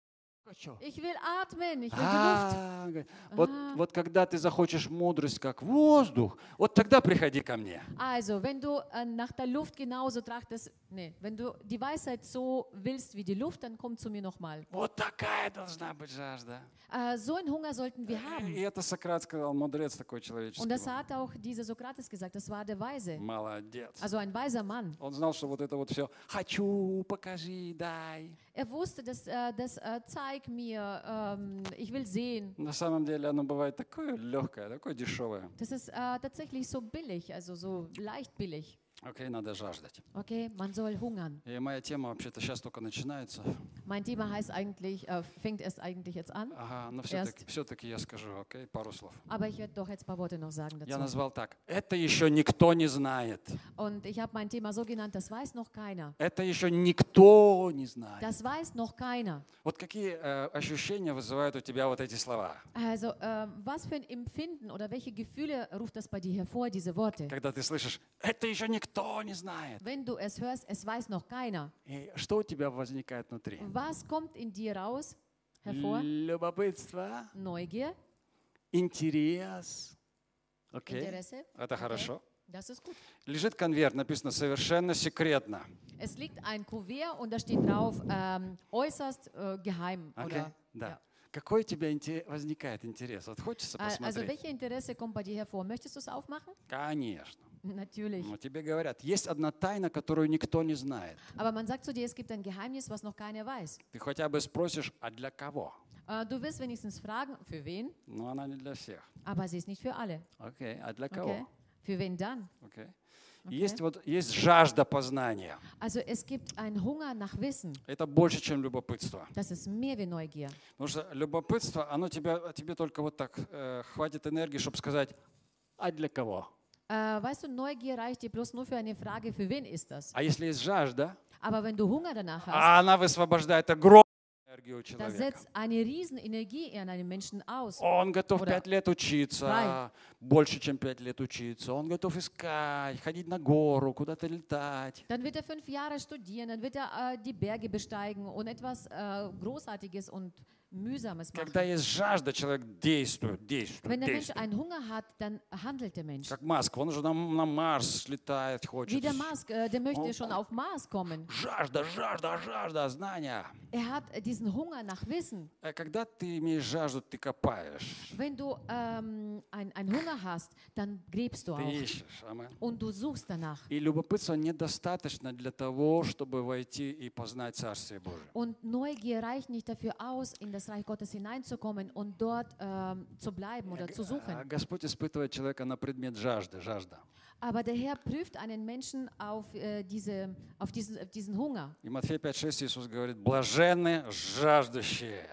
[SPEAKER 1] Ich will atmen. Ich will Luft.
[SPEAKER 2] А, говорит, вот, вот когда ты захочешь мудрость, как воздух, вот тогда приходи ко мне.
[SPEAKER 1] Also, wenn du äh, nach der Luft genauso trachtest, nee, wenn du die Weisheit so willst wie die Luft, dann komm zu mir nochmal.
[SPEAKER 2] Вот такая должна быть жажда.
[SPEAKER 1] Äh, so einen Hunger sollten wir haben.
[SPEAKER 2] И это Сократ сказал, мудрец такой человеческий.
[SPEAKER 1] Und das
[SPEAKER 2] был.
[SPEAKER 1] hat auch dieser Sokrates gesagt, das war der Weise.
[SPEAKER 2] Молодец.
[SPEAKER 1] Also ein weiser Mann.
[SPEAKER 2] Он знал, что вот это вот все «хочу, покажи, дай».
[SPEAKER 1] Er wusste, dass, äh, das äh, zeig mir, ähm, ich will sehen.
[SPEAKER 2] На самом деле оно бывает такое легкое, такое дешевое.
[SPEAKER 1] Das ist äh, tatsächlich so billig, also so leicht billig.
[SPEAKER 2] Окей, надо жаждать.
[SPEAKER 1] Okay, man soll hungern.
[SPEAKER 2] И моя тема вообще-то сейчас только начинается.
[SPEAKER 1] Mein Thema heißt eigentlich, äh, fängt erst eigentlich jetzt an,
[SPEAKER 2] Ага, но все-таки, все-таки я скажу, окей, пару слов.
[SPEAKER 1] aber ich werde doch jetzt paar Worte noch sagen
[SPEAKER 2] Я
[SPEAKER 1] dazu.
[SPEAKER 2] назвал так. Это еще никто не знает.
[SPEAKER 1] Und ich habe mein Thema so genannt, das weiß noch keiner.
[SPEAKER 2] Это еще никто не знает.
[SPEAKER 1] Das weiß noch keiner.
[SPEAKER 2] Вот какие э, ощущения вызывают у тебя вот эти слова?
[SPEAKER 1] Also, äh, was für ein Empfinden oder welche Gefühle ruft das bei dir hervor, diese Worte?
[SPEAKER 2] Когда ты слышишь, это еще никто не знает.
[SPEAKER 1] Wenn du es hörst, es weiß noch keiner.
[SPEAKER 2] И что у тебя возникает внутри?
[SPEAKER 1] Was kommt in dir raus, hervor?
[SPEAKER 2] Любопытство,
[SPEAKER 1] Neugier,
[SPEAKER 2] интерес. Окей,
[SPEAKER 1] Interesse.
[SPEAKER 2] это
[SPEAKER 1] Okay.
[SPEAKER 2] хорошо.
[SPEAKER 1] Das ist gut.
[SPEAKER 2] Лежит конверт, написано совершенно секретно.
[SPEAKER 1] Es liegt ein Kuvert und da steht drauf, ähm, äußerst äh, geheim.
[SPEAKER 2] Окей?
[SPEAKER 1] Oder,
[SPEAKER 2] Да.
[SPEAKER 1] ja.
[SPEAKER 2] Какой у тебя возникает интерес? Вот хочется
[SPEAKER 1] Äh, Also
[SPEAKER 2] посмотреть?
[SPEAKER 1] welche Interesse kommt bei dir hervor? Möchtest du es aufmachen?
[SPEAKER 2] Конечно.
[SPEAKER 1] Natürlich.
[SPEAKER 2] Но тебе говорят, есть одна тайна, которую никто не знает.
[SPEAKER 1] Aber man sagt zu dir, es gibt ein Geheimnis, was noch keiner weiß.
[SPEAKER 2] Ты хотя бы спросишь, а для кого?
[SPEAKER 1] Äh, Du wirst wenigstens fragen, für wen?
[SPEAKER 2] Но она не для всех.
[SPEAKER 1] Aber sie ist nicht für alle.
[SPEAKER 2] Окей, а для
[SPEAKER 1] Okay?
[SPEAKER 2] кого?
[SPEAKER 1] Für wen dann?
[SPEAKER 2] Окей. Есть вот есть жажда познания.
[SPEAKER 1] Also es gibt einen Hunger nach Wissen.
[SPEAKER 2] Это больше, чем любопытство.
[SPEAKER 1] Das ist mehr wie Neugier.
[SPEAKER 2] Потому что любопытство, оно тебя, тебе только вот так э, хватит энергии, чтобы сказать, а для кого?
[SPEAKER 1] Äh, weißt du, Neugier reicht dir bloß nur für eine Frage, für wen ist das?
[SPEAKER 2] А если есть жажда,
[SPEAKER 1] Aber wenn du Hunger danach hast,
[SPEAKER 2] а она высвобождает огромную энергию у
[SPEAKER 1] das
[SPEAKER 2] человека.
[SPEAKER 1] setzt eine riesen Energie in einem Menschen aus.
[SPEAKER 2] Он готов
[SPEAKER 1] Oder
[SPEAKER 2] пять лет учиться, больше, чем пять лет учиться. Он готов искать, ходить на гору, куда-то летать.
[SPEAKER 1] Dann wird er fünf Jahre studieren, dann wird er äh, die Berge besteigen und etwas äh, Großartiges und Mühsames machen.
[SPEAKER 2] Когда есть жажда, человек действует, действует,
[SPEAKER 1] Wenn der Mensch
[SPEAKER 2] действует.
[SPEAKER 1] einen Hunger hat, dann handelt der Mensch.
[SPEAKER 2] Как Маск, он уже на, на Марс летает,
[SPEAKER 1] Wie
[SPEAKER 2] хочет.
[SPEAKER 1] der Musk, äh, der möchte
[SPEAKER 2] Oh.
[SPEAKER 1] schon auf Mars kommen.
[SPEAKER 2] Жажда, жажда, жажда, знания.
[SPEAKER 1] Er hat äh, diesen Hunger nach Wissen.
[SPEAKER 2] Э, Когда ты имеешь жажду, ты копаешь,
[SPEAKER 1] Wenn du ähm, ein, einen Hunger hast, dann gräbst du
[SPEAKER 2] ты
[SPEAKER 1] auch
[SPEAKER 2] ищешь.
[SPEAKER 1] Und du suchst danach.
[SPEAKER 2] И любопытство недостаточно для того, чтобы войти и познать Царствие Божие.
[SPEAKER 1] Und Neugier reicht nicht dafür aus, in das Reich Gottes hineinzukommen und dort ähm, zu bleiben oder zu
[SPEAKER 2] А
[SPEAKER 1] suchen.
[SPEAKER 2] Господь испытывает человека на предмет жажды, жажда.
[SPEAKER 1] Aber der Herr prüft einen Menschen auf, äh, diese, auf, diesen, auf diesen Hunger.
[SPEAKER 2] И Матфея 5.6 Иисус говорит, блаженны жаждущие,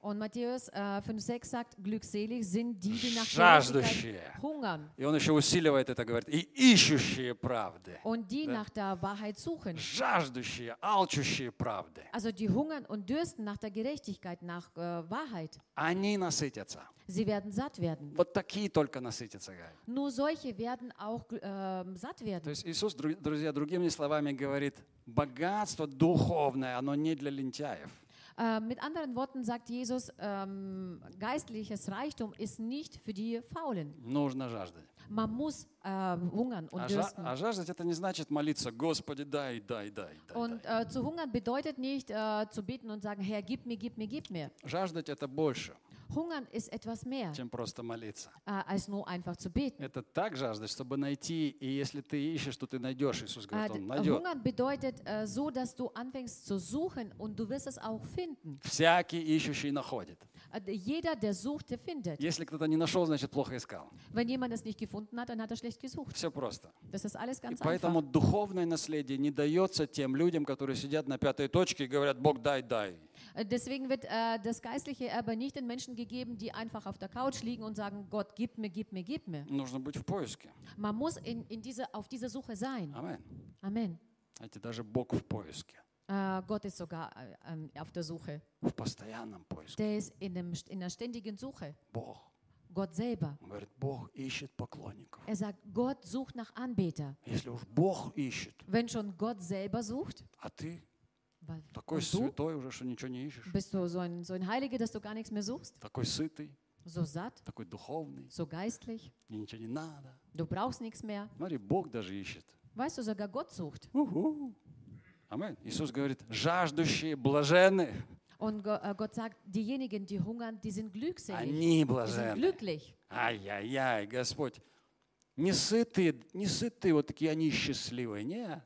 [SPEAKER 1] Und Matthäus äh, 5,6 sagt, glückselig sind die, die nach
[SPEAKER 2] жаждущие.
[SPEAKER 1] Hungern
[SPEAKER 2] И он еще усиливает это, говорит, и ищущие правды.
[SPEAKER 1] und die
[SPEAKER 2] Да.
[SPEAKER 1] nach der Wahrheit suchen.
[SPEAKER 2] Жаждущие, алчущие правды.
[SPEAKER 1] Also die hungern und dürsten nach der Gerechtigkeit, nach äh, Wahrheit.
[SPEAKER 2] Они насытятся.
[SPEAKER 1] Sie werden satt werden.
[SPEAKER 2] Вот такие только насытятся, говорит.
[SPEAKER 1] Nur solche werden auch ähm, satt
[SPEAKER 2] То
[SPEAKER 1] werden.
[SPEAKER 2] есть Иисус, дру- друзья, другими словами говорит, богатство духовное, оно не для лентяев.
[SPEAKER 1] Äh, mit anderen Worten sagt Jesus, ähm, geistliches Reichtum ist nicht für die Faulen.
[SPEAKER 2] Нужно жаждать.
[SPEAKER 1] Man muss äh, hungern und
[SPEAKER 2] А, жа-
[SPEAKER 1] dürsten.
[SPEAKER 2] а жаждать это не значит молиться, Господи, дай, дай, дай, дай.
[SPEAKER 1] Und
[SPEAKER 2] дай».
[SPEAKER 1] äh, zu hungern bedeutet nicht äh, zu beten und sagen, Herr, gib mir, gib mir, gib mir.
[SPEAKER 2] Жаждать это больше,
[SPEAKER 1] Hungern ist etwas mehr,
[SPEAKER 2] чем просто молиться.
[SPEAKER 1] äh, als nur einfach zu beten.
[SPEAKER 2] Это так жаждать, чтобы найти, и если ты ищешь, то ты найдешь. Иисус
[SPEAKER 1] Äh,
[SPEAKER 2] говорит, Он найдет.
[SPEAKER 1] hungern bedeutet äh, so, dass du anfängst zu suchen und du wirst es auch finden.
[SPEAKER 2] Всякий ищущий находит.
[SPEAKER 1] Äh, d- jeder, der sucht, der findet.
[SPEAKER 2] Если кто-то не нашел, значит плохо искал.
[SPEAKER 1] Wenn jemand es nicht gefunden hat, dann hat er schlecht gesucht.
[SPEAKER 2] Все просто.
[SPEAKER 1] Das ist alles
[SPEAKER 2] И
[SPEAKER 1] ganz
[SPEAKER 2] поэтому
[SPEAKER 1] einfach.
[SPEAKER 2] духовное наследие не дается тем людям, которые сидят на пятой точке и говорят, Бог, дай, дай.
[SPEAKER 1] Äh, Deswegen wird äh, das geistliche Erbe nicht den Menschen gegeben, die einfach auf der Couch liegen und sagen, Gott, gib mir, gib mir, gib mir.
[SPEAKER 2] Нужно быть в поиске.
[SPEAKER 1] Man muss in, in diese, auf dieser Suche sein.
[SPEAKER 2] Аминь.
[SPEAKER 1] Amen.
[SPEAKER 2] Знаете, даже Бог в поиске.
[SPEAKER 1] Äh, Gott ist sogar äh, ähm, auf der Suche.
[SPEAKER 2] В постоянном поиске.
[SPEAKER 1] Der ist in, dem, in der ständigen Suche.
[SPEAKER 2] Бог.
[SPEAKER 1] Gott selber.
[SPEAKER 2] Он говорит, Бог ищет поклонников.
[SPEAKER 1] Er sagt, Gott sucht nach Anbeter.
[SPEAKER 2] Если уж Бог ищет,
[SPEAKER 1] Wenn schon Gott selber sucht,
[SPEAKER 2] а ты
[SPEAKER 1] weil,
[SPEAKER 2] такой
[SPEAKER 1] und du
[SPEAKER 2] святой уже, что ничего не ищешь,
[SPEAKER 1] bist du so ein, so ein Heiliger, dass du gar nichts mehr suchst,
[SPEAKER 2] такой сытый,
[SPEAKER 1] so satt,
[SPEAKER 2] такой духовный,
[SPEAKER 1] so geistlich,
[SPEAKER 2] мне ничего не надо.
[SPEAKER 1] du brauchst nichts mehr.
[SPEAKER 2] Смотри, Бог даже ищет.
[SPEAKER 1] Weißt du, sogar Gott sucht.
[SPEAKER 2] Уху. Аминь. Иисус говорит, жаждущие блаженны,
[SPEAKER 1] Und Go- äh, Gott sagt, diejenigen, die hungern, die sind glückselig.
[SPEAKER 2] они
[SPEAKER 1] Die sind
[SPEAKER 2] блаженны.
[SPEAKER 1] glücklich.
[SPEAKER 2] Ай-яй-яй, Господь. Не сытые, не сытые вот такие, они счастливые. Не,
[SPEAKER 1] Äh,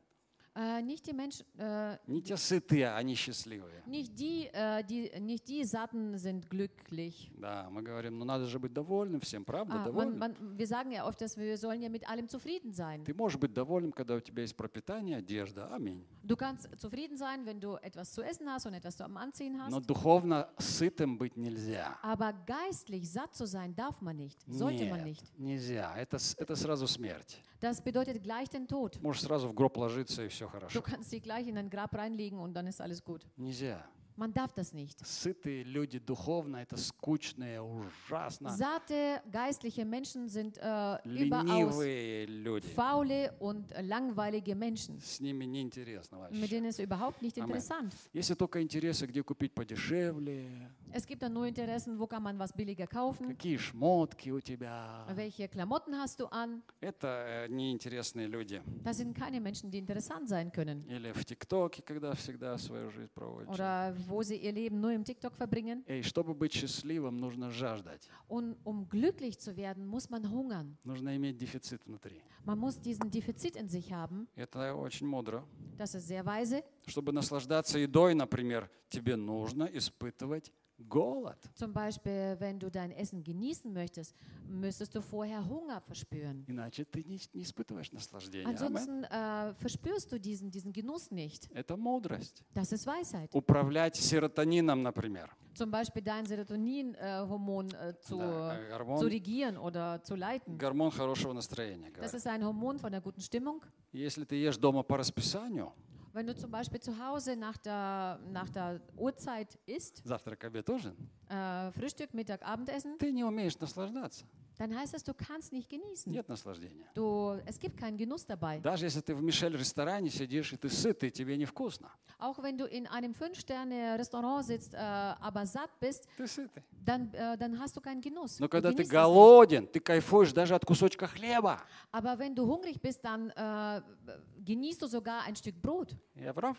[SPEAKER 1] nicht die Menschen, äh,
[SPEAKER 2] не те сытые, они счастливые.
[SPEAKER 1] nicht die, äh, die, nicht die Satten sind glücklich.
[SPEAKER 2] Да, мы говорим, ну надо же быть довольным всем, правда?
[SPEAKER 1] Ah, man,
[SPEAKER 2] довольным.
[SPEAKER 1] man, wir sagen ja oft, dass wir sollen ja mit allem zufrieden sein.
[SPEAKER 2] Ты можешь быть довольным, когда у тебя есть пропитание, одежда. Аминь.
[SPEAKER 1] Du kannst zufrieden sein, wenn du etwas zu essen hast und etwas zum Anziehen
[SPEAKER 2] Но
[SPEAKER 1] hast.
[SPEAKER 2] духовно сытым быть нельзя.
[SPEAKER 1] Aber geistlich satt zu sein darf man nicht, sollte man
[SPEAKER 2] Нет,
[SPEAKER 1] nicht.
[SPEAKER 2] нельзя. Это, это сразу смерть.
[SPEAKER 1] Das bedeutet gleich den Tod.
[SPEAKER 2] Можешь сразу в гроб ложиться, и все
[SPEAKER 1] Du
[SPEAKER 2] хорошо.
[SPEAKER 1] kannst dich gleich in ein Grab reinlegen und dann ist alles gut.
[SPEAKER 2] Нельзя.
[SPEAKER 1] Man darf das nicht.
[SPEAKER 2] Сытые люди духовно, это скучные, ужасно.
[SPEAKER 1] Satte geistliche Menschen sind äh, überaus
[SPEAKER 2] Ленивые люди.
[SPEAKER 1] faule und langweilige Menschen.
[SPEAKER 2] С ними неинтересно
[SPEAKER 1] Mit
[SPEAKER 2] вообще.
[SPEAKER 1] denen ist überhaupt nicht
[SPEAKER 2] Amen.
[SPEAKER 1] interessant.
[SPEAKER 2] Если только интересы, где купить подешевле,
[SPEAKER 1] Es gibt dann nur Interessen, wo kann man was billiger kaufen,
[SPEAKER 2] какие шмотки у тебя.
[SPEAKER 1] welche Klamotten hast du an.
[SPEAKER 2] Это э, неинтересные люди.
[SPEAKER 1] Das sind keine Menschen, die interessant sein können.
[SPEAKER 2] Или в ТикТоке, когда всегда свою жизнь проводишь.
[SPEAKER 1] Oder wo sie ihr Leben nur im TikTok verbringen.
[SPEAKER 2] И чтобы быть счастливым, нужно жаждать.
[SPEAKER 1] Und um glücklich zu werden, muss man hungern.
[SPEAKER 2] Нужно иметь дефицит внутри.
[SPEAKER 1] Man muss diesen Defizit in sich haben.
[SPEAKER 2] Это очень мудро.
[SPEAKER 1] Das ist sehr weise.
[SPEAKER 2] Чтобы наслаждаться едой, например, тебе нужно испытывать голод.
[SPEAKER 1] Zum Beispiel, wenn du dein Essen genießen möchtest, müsstest du vorher Hunger verspüren.
[SPEAKER 2] Иначе ты не, не испытываешь наслаждение. Амен.
[SPEAKER 1] Ansonsten äh, verspürst du diesen, diesen Genuss nicht.
[SPEAKER 2] Это мудрость.
[SPEAKER 1] Das ist Weisheit.
[SPEAKER 2] Управлять серотонином, например.
[SPEAKER 1] Zum Beispiel dein Serotonin-Hormon äh, zu,
[SPEAKER 2] Да, э,
[SPEAKER 1] zu
[SPEAKER 2] гормон,
[SPEAKER 1] regieren oder zu leiten.
[SPEAKER 2] гормон хорошего настроения.
[SPEAKER 1] Das
[SPEAKER 2] говорят.
[SPEAKER 1] ist ein Hormon von der guten Stimmung.
[SPEAKER 2] Если ты ешь дома по расписанию,
[SPEAKER 1] Wenn du zum Beispiel zu Hause nach der, nach der Uhrzeit isst,
[SPEAKER 2] завтрак, обед, ужин,
[SPEAKER 1] äh, Frühstück, Mittag, Abendessen,
[SPEAKER 2] ты не умеешь наслаждаться.
[SPEAKER 1] Dann heißt das, du kannst nicht genießen.
[SPEAKER 2] Нет наслаждения.
[SPEAKER 1] Du, es gibt keinen Genuss dabei.
[SPEAKER 2] Даже если ты в Мишель-ресторане сидишь, и ты сытый, тебе невкусно.
[SPEAKER 1] Auch wenn du in einem Fünf-Sterne-Restaurant sitzt, äh, aber satt bist,
[SPEAKER 2] Ты сытый.
[SPEAKER 1] dann, äh, dann hast du keinen Genuss.
[SPEAKER 2] Но когда ты голоден, ты кайфуешь даже от кусочка хлеба.
[SPEAKER 1] Aber wenn du hungrig bist, dann äh, genießt du sogar ein Stück Brot.
[SPEAKER 2] Я прав?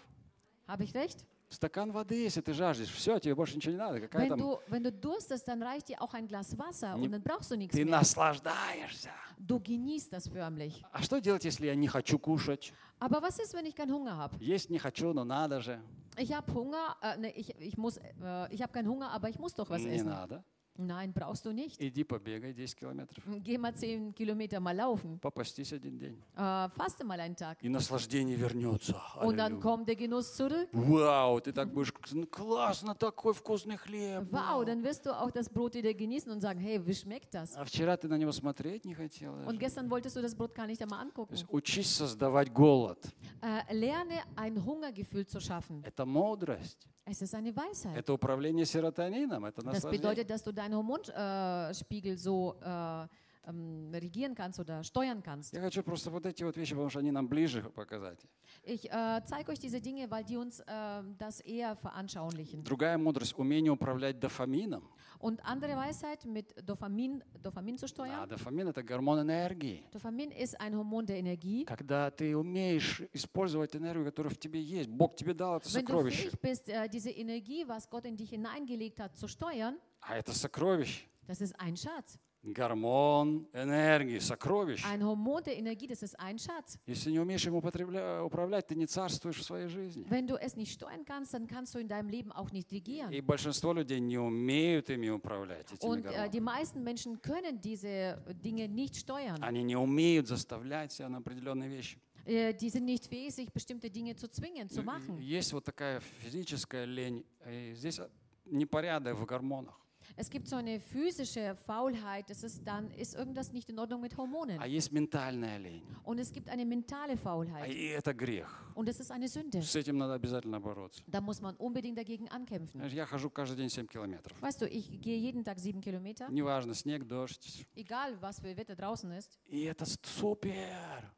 [SPEAKER 1] Habe ich recht?
[SPEAKER 2] Стакан воды, если ты жаждешь, все, тебе больше ничего не надо. Какая
[SPEAKER 1] Wenn
[SPEAKER 2] там...
[SPEAKER 1] du, wenn du durstest, dann reicht dir auch ein Glas Wasser
[SPEAKER 2] Не-
[SPEAKER 1] und dann brauchst du nichts
[SPEAKER 2] Ты
[SPEAKER 1] mehr.
[SPEAKER 2] наслаждаешься.
[SPEAKER 1] Du genießt das förmlich.
[SPEAKER 2] А что делать, если я не хочу кушать?
[SPEAKER 1] Aber was ist, wenn ich keinen Hunger habe?
[SPEAKER 2] Есть не хочу, но надо же.
[SPEAKER 1] Ich habe Hunger, äh, ne, ich, ich, muss, äh, ich habe keinen Hunger, aber ich muss doch was
[SPEAKER 2] Не
[SPEAKER 1] essen.
[SPEAKER 2] надо.
[SPEAKER 1] Nein, brauchst du nicht.
[SPEAKER 2] Иди побегай 10 километров.
[SPEAKER 1] Geh mal 10 Kilometer mal laufen.
[SPEAKER 2] Попастись один день.
[SPEAKER 1] Äh, faste mal einen Tag.
[SPEAKER 2] И наслаждение вернется.
[SPEAKER 1] Und dann
[SPEAKER 2] Аллилуйя.
[SPEAKER 1] kommt der Genuss zurück.
[SPEAKER 2] Вау, ты так будешь, «Ну, классно, такой вкусный хлеб.
[SPEAKER 1] Wow,
[SPEAKER 2] вау».
[SPEAKER 1] dann wirst du auch das Brot wieder genießen und sagen, hey, wie schmeckt das?
[SPEAKER 2] А вчера ты на него смотреть не хотел.
[SPEAKER 1] Und gestern wolltest du das Brot gar nicht einmal angucken.
[SPEAKER 2] учись создавать голод.
[SPEAKER 1] Äh, lerne ein Hungergefühl zu schaffen.
[SPEAKER 2] Это мудрость.
[SPEAKER 1] Es ist eine Weisheit.
[SPEAKER 2] Это управление серотонином. Это
[SPEAKER 1] Das bedeutet, dass du deinen Hormonspiegel so äh, ähm, regieren kannst oder steuern kannst.
[SPEAKER 2] Я хочу просто вот эти вот вещи, потому что они нам ближе показать.
[SPEAKER 1] Ich äh, zeige euch diese Dinge, weil die uns äh, das eher veranschaulichen.
[SPEAKER 2] Другая мудрость – умение управлять дофамином.
[SPEAKER 1] Und andere Weisheit, mit Dopamin, Dopamin zu
[SPEAKER 2] А
[SPEAKER 1] steuern.
[SPEAKER 2] дофамин – это гормон энергии.
[SPEAKER 1] Dopamin ist ein Hormon der Energie.
[SPEAKER 2] Когда ты умеешь использовать энергию, которая в тебе есть, Бог тебе дал это
[SPEAKER 1] Wenn du
[SPEAKER 2] сокровище.
[SPEAKER 1] fähig bist, äh, diese Energie, was Gott in dich hineingelegt hat, zu steuern,
[SPEAKER 2] А это сокровище.
[SPEAKER 1] das ist ein Schatz.
[SPEAKER 2] Гормон энергии, сокровище.
[SPEAKER 1] Ein Hormon der Energie, das ist ein Schatz.
[SPEAKER 2] Если не умеешь им управлять, ты не царствуешь в своей жизни.
[SPEAKER 1] Wenn du es nicht steuern kannst, dann kannst du in deinem Leben auch nicht regieren.
[SPEAKER 2] И большинство людей не умеют ими управлять, этими
[SPEAKER 1] Und äh, die
[SPEAKER 2] гормонами.
[SPEAKER 1] meisten Menschen können diese Dinge nicht steuern.
[SPEAKER 2] Они не умеют заставлять себя на определенные вещи.
[SPEAKER 1] Äh, die sind nicht fähig, sich bestimmte Dinge zu zwingen, zu machen.
[SPEAKER 2] Есть вот такая физическая лень. И здесь непорядок в гормонах.
[SPEAKER 1] Es gibt so eine physische Faulheit, das ist dann ist irgendwas nicht in Ordnung mit Hormonen.
[SPEAKER 2] А есть ментальная лень.
[SPEAKER 1] Und es gibt eine mentale
[SPEAKER 2] А
[SPEAKER 1] Faulheit
[SPEAKER 2] И это грех.
[SPEAKER 1] und das ist eine Sünde.
[SPEAKER 2] С этим надо обязательно бороться.
[SPEAKER 1] Da muss man unbedingt dagegen ankämpfen.
[SPEAKER 2] Я хожу каждый день 7 километров.
[SPEAKER 1] Weißt du, ich gehe jeden Tag sieben Kilometer,
[SPEAKER 2] Неважно, снег, дождь.
[SPEAKER 1] egal was für Wetter draußen ist.
[SPEAKER 2] И это супер.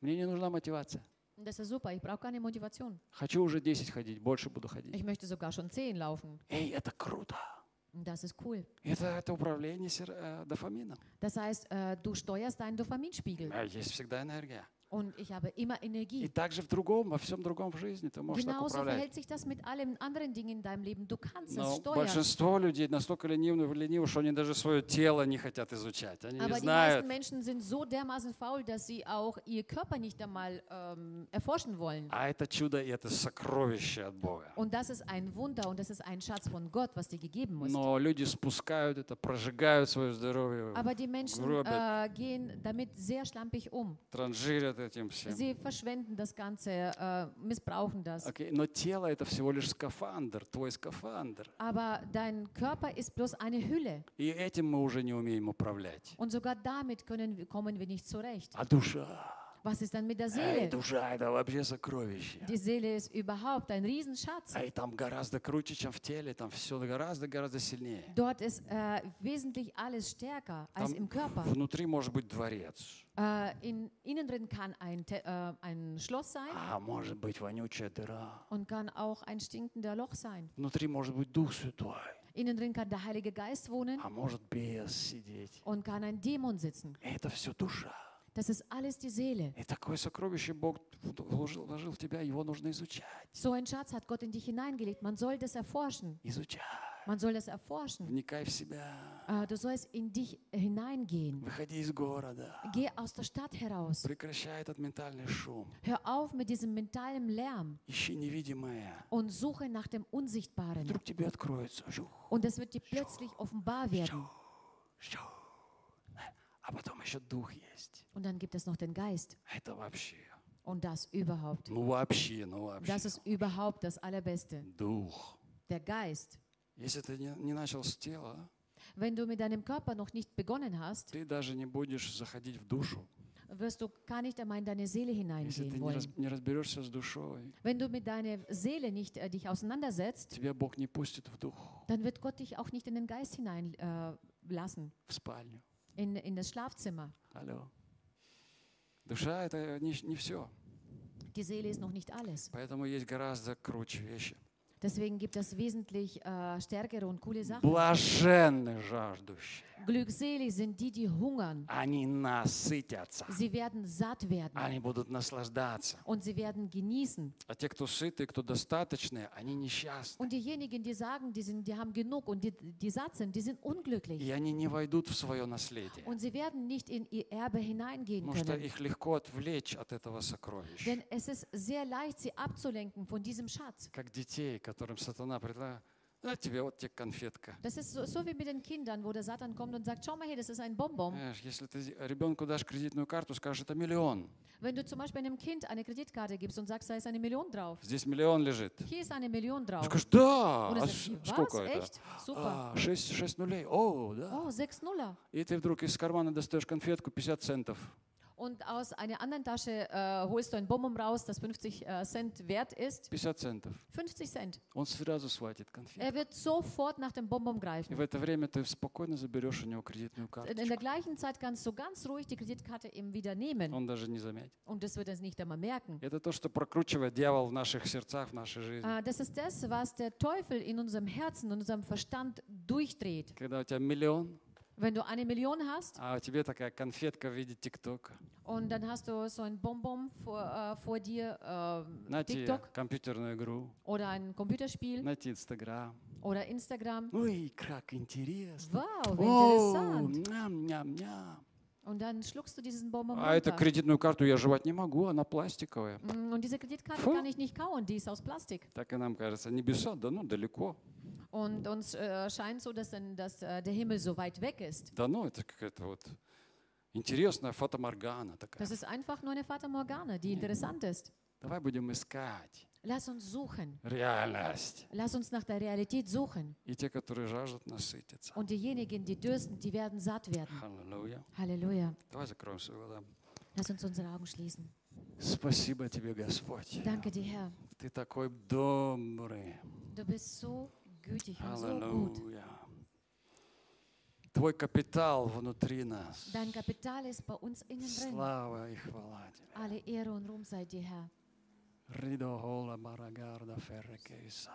[SPEAKER 2] Мне не нужна мотивация.
[SPEAKER 1] Das ist super, ich brauche keine Motivation.
[SPEAKER 2] Хочу уже 10 ходить, больше буду ходить.
[SPEAKER 1] Ich möchte sogar schon zehn laufen.
[SPEAKER 2] Эй, это круто.
[SPEAKER 1] Das ist cool.
[SPEAKER 2] Это, это управление сер- э, дофамином.
[SPEAKER 1] Das heißt, äh, du steuerst deinen Dopaminspiegel.
[SPEAKER 2] А Есть всегда энергия.
[SPEAKER 1] Und ich habe immer
[SPEAKER 2] И
[SPEAKER 1] Energie.
[SPEAKER 2] также в другом, во всем другом в жизни ты можешь так
[SPEAKER 1] Genauso
[SPEAKER 2] управлять.
[SPEAKER 1] verhält sich das mit allen anderen Dingen in deinem Leben. Du kannst es
[SPEAKER 2] Но
[SPEAKER 1] steuern.
[SPEAKER 2] большинство людей настолько ленивы, ленивы, что они даже свое тело не хотят изучать. Они
[SPEAKER 1] Aber
[SPEAKER 2] не
[SPEAKER 1] die meisten
[SPEAKER 2] знают.
[SPEAKER 1] Menschen sind so dermaßen faul, dass sie auch ihr Körper nicht einmal ähm, erforschen wollen.
[SPEAKER 2] А это чудо и это сокровище от Бога.
[SPEAKER 1] Und das ist ein Wunder und das ist ein Schatz von Gott, was dir gegeben ist.
[SPEAKER 2] Но люди спускают это, прожигают свое здоровье,
[SPEAKER 1] Aber die Menschen
[SPEAKER 2] Robert.
[SPEAKER 1] äh, gehen damit sehr schlampig um.
[SPEAKER 2] транжирят этим всем.
[SPEAKER 1] Sie verschwenden das Ganze, äh, missbrauchen das.
[SPEAKER 2] Окей, Но тело это всего лишь скафандр, твой скафандр.
[SPEAKER 1] Aber dein Körper ist bloß eine Hülle.
[SPEAKER 2] И этим мы уже не умеем управлять.
[SPEAKER 1] Und sogar damit können, kommen wir nicht zurecht.
[SPEAKER 2] А душа,
[SPEAKER 1] Was ist dann mit der
[SPEAKER 2] эй,
[SPEAKER 1] Seele?
[SPEAKER 2] душа это вообще сокровище.
[SPEAKER 1] Die Seele ist überhaupt ein Riesenschatz.
[SPEAKER 2] А и там гораздо круче, чем в теле, там все гораздо-гораздо сильнее.
[SPEAKER 1] Dort ist äh, wesentlich alles stärker als
[SPEAKER 2] Там
[SPEAKER 1] im Körper.
[SPEAKER 2] внутри может быть дворец,
[SPEAKER 1] Äh, in, innen drin kann ein, Te äh, ein Schloss sein
[SPEAKER 2] а может быть вонючая дыра.
[SPEAKER 1] und kann auch ein stinkender Loch sein.
[SPEAKER 2] Внутри может быть Дух Святой,
[SPEAKER 1] Innen drin kann der Heilige Geist wohnen
[SPEAKER 2] а может бес сидеть.
[SPEAKER 1] und kann ein Dämon sitzen.
[SPEAKER 2] И это все душа.
[SPEAKER 1] Das ist alles die Seele.
[SPEAKER 2] И такое сокровище Бог вложил, вложил в тебя, его нужно изучать.
[SPEAKER 1] So ein Schatz hat Gott in dich hineingelegt. Man soll das erforschen.
[SPEAKER 2] Изучай.
[SPEAKER 1] Man soll das erforschen.
[SPEAKER 2] Вникай в себя.
[SPEAKER 1] Äh, Du sollst in dich hineingehen.
[SPEAKER 2] Выходи из города.
[SPEAKER 1] Geh aus der Stadt heraus.
[SPEAKER 2] Прекращай этот ментальный шум.
[SPEAKER 1] Hör auf mit diesem mentalen Lärm
[SPEAKER 2] Ищи невидимое.
[SPEAKER 1] und suche nach dem Unsichtbaren.
[SPEAKER 2] Вдруг тебе откроется. Жух,
[SPEAKER 1] Und es wird dir plötzlich offenbar werden.
[SPEAKER 2] жух. А потом еще дух есть.
[SPEAKER 1] Und dann gibt es noch den Geist.
[SPEAKER 2] Это вообще.
[SPEAKER 1] Und das überhaupt.
[SPEAKER 2] Ну вообще, ну вообще.
[SPEAKER 1] Das ist überhaupt das Allerbeste.
[SPEAKER 2] Дух.
[SPEAKER 1] Der Geist.
[SPEAKER 2] Если ты не, начал с тела,
[SPEAKER 1] Wenn du mit deinem Körper noch nicht begonnen hast,
[SPEAKER 2] ты даже не будешь заходить в душу.
[SPEAKER 1] wirst du gar nicht einmal in deine Seele
[SPEAKER 2] Если ты
[SPEAKER 1] hineingehen
[SPEAKER 2] не, раз-
[SPEAKER 1] wollen.
[SPEAKER 2] не разберешься с душой,
[SPEAKER 1] Wenn du mit deiner Seele nicht äh, dich auseinandersetzt,
[SPEAKER 2] тебя Бог не пустит в дух,
[SPEAKER 1] dann wird Gott dich auch nicht in den Geist hinein äh, lassen,
[SPEAKER 2] в спальню.
[SPEAKER 1] in, in das Schlafzimmer.
[SPEAKER 2] Алло. Душа это не, не все.
[SPEAKER 1] Die Seele ist noch nicht alles.
[SPEAKER 2] Поэтому есть гораздо круче вещи.
[SPEAKER 1] Deswegen gibt es wesentlich äh, stärkere und coole Sachen.
[SPEAKER 2] Блаженны жаждущие.
[SPEAKER 1] Glückselig sind die, die hungern.
[SPEAKER 2] Они насытятся.
[SPEAKER 1] Sie werden satt werden
[SPEAKER 2] Они будут наслаждаться.
[SPEAKER 1] und sie werden genießen.
[SPEAKER 2] А те, кто сытые, кто достаточные, они несчастны.
[SPEAKER 1] Und diejenigen, die sagen, die, sind, die haben genug und die, die satt sind, die sind unglücklich.
[SPEAKER 2] И они не войдут в свое наследие.
[SPEAKER 1] Und sie werden nicht in ihr Erbe hineingehen
[SPEAKER 2] Потому что
[SPEAKER 1] können.
[SPEAKER 2] их легко отвлечь от этого сокровища.
[SPEAKER 1] Denn es ist sehr leicht, sie abzulenken von diesem Schatz.
[SPEAKER 2] Как детей, которым сатана предлагает, на тебе вот тебе конфетка.
[SPEAKER 1] Das ist so, so wie mit den Kindern, wo der Satan kommt und sagt, schau mal hier, das ist ein Bonbon.
[SPEAKER 2] Знаешь, если ты ребенку дашь кредитную карту, скажешь, это миллион.
[SPEAKER 1] Wenn du zum Beispiel einem Kind eine Kreditkarte gibst und sagst, da ist eine Million drauf.
[SPEAKER 2] Здесь миллион лежит.
[SPEAKER 1] Hier ist eine Million drauf.
[SPEAKER 2] скажешь, да,
[SPEAKER 1] Und
[SPEAKER 2] а
[SPEAKER 1] er sagt, was?
[SPEAKER 2] сколько это?
[SPEAKER 1] Echt? Super.
[SPEAKER 2] А, шесть, шесть нулей. О, да.
[SPEAKER 1] Oh, sechs Nuller.
[SPEAKER 2] И ты вдруг из кармана достаешь конфетку 50 центов.
[SPEAKER 1] Und aus einer anderen Tasche äh, holst du ein Bonbon raus, das 50 äh, Cent wert ist.
[SPEAKER 2] 50 центов.
[SPEAKER 1] 50 Cent.
[SPEAKER 2] Он сразу схватит конфетку.
[SPEAKER 1] Er wird sofort nach dem Bonbon
[SPEAKER 2] И
[SPEAKER 1] greifen.
[SPEAKER 2] в это время ты спокойно заберешь у него кредитную
[SPEAKER 1] In der
[SPEAKER 2] карточку.
[SPEAKER 1] gleichen Zeit kannst du ganz ruhig die Kreditkarte ihm wieder nehmen.
[SPEAKER 2] Он даже не заметит.
[SPEAKER 1] Und das wird er nicht einmal merken.
[SPEAKER 2] Это то, что прокручивает дьявол в наших сердцах, в нашей жизни.
[SPEAKER 1] Äh, Das ist das, was der Teufel in unserem Herzen, in unserem Verstand durchdreht.
[SPEAKER 2] Когда у тебя миллион,
[SPEAKER 1] Wenn du eine Million hast
[SPEAKER 2] а у тебя такая конфетка в виде ТикТока.
[SPEAKER 1] und dann hast du so ein Bonbon vor, äh, vor dir, äh,
[SPEAKER 2] Найти
[SPEAKER 1] TikTok
[SPEAKER 2] компьютерную игру,
[SPEAKER 1] oder ein Computerspiel
[SPEAKER 2] найти Инстаграм.
[SPEAKER 1] oder Instagram.
[SPEAKER 2] Ой, как интересно.
[SPEAKER 1] Wow,
[SPEAKER 2] О,
[SPEAKER 1] interessant.
[SPEAKER 2] ням-ням-ням.
[SPEAKER 1] Und dann schluckst du diesen Bonbon
[SPEAKER 2] А эту кредитную карту я жевать не могу, она пластиковая.
[SPEAKER 1] Mm, Und diese Kreditkarte
[SPEAKER 2] Puh.
[SPEAKER 1] kann ich nicht kauen, die ist aus Plastik.
[SPEAKER 2] Так и нам кажется, небеса, да ну, далеко.
[SPEAKER 1] Und uns äh, scheint so, dass, dann, dass äh, der Himmel so weit weg ist.
[SPEAKER 2] Да ну, это какая-то вот интересная фотоморгана такая.
[SPEAKER 1] Das ist einfach nur eine Fata Morgana, die interessant ist.
[SPEAKER 2] Давай будем искать
[SPEAKER 1] Lass uns suchen.
[SPEAKER 2] реальность.
[SPEAKER 1] Lass uns nach der Realität suchen.
[SPEAKER 2] И те, которые жаждут, насытятся.
[SPEAKER 1] Und diejenigen, die dürsten, die werden satt werden.
[SPEAKER 2] Аллилуйя.
[SPEAKER 1] Halleluja.
[SPEAKER 2] Давай закроем свои глаза.
[SPEAKER 1] Lass uns unsere Augen schließen.
[SPEAKER 2] Спасибо тебе, Господь.
[SPEAKER 1] Danke dir, Herr.
[SPEAKER 2] Ты такой добрый.
[SPEAKER 1] Du bist so gütig und so gut.
[SPEAKER 2] Твой капитал внутри нас.
[SPEAKER 1] Dein Kapital ist bei uns innen drin.
[SPEAKER 2] Слава и хвала тебе.
[SPEAKER 1] Alle Ehre und Ruhm sei dir, Herr.
[SPEAKER 2] Ридо гола барагарда феррекейса.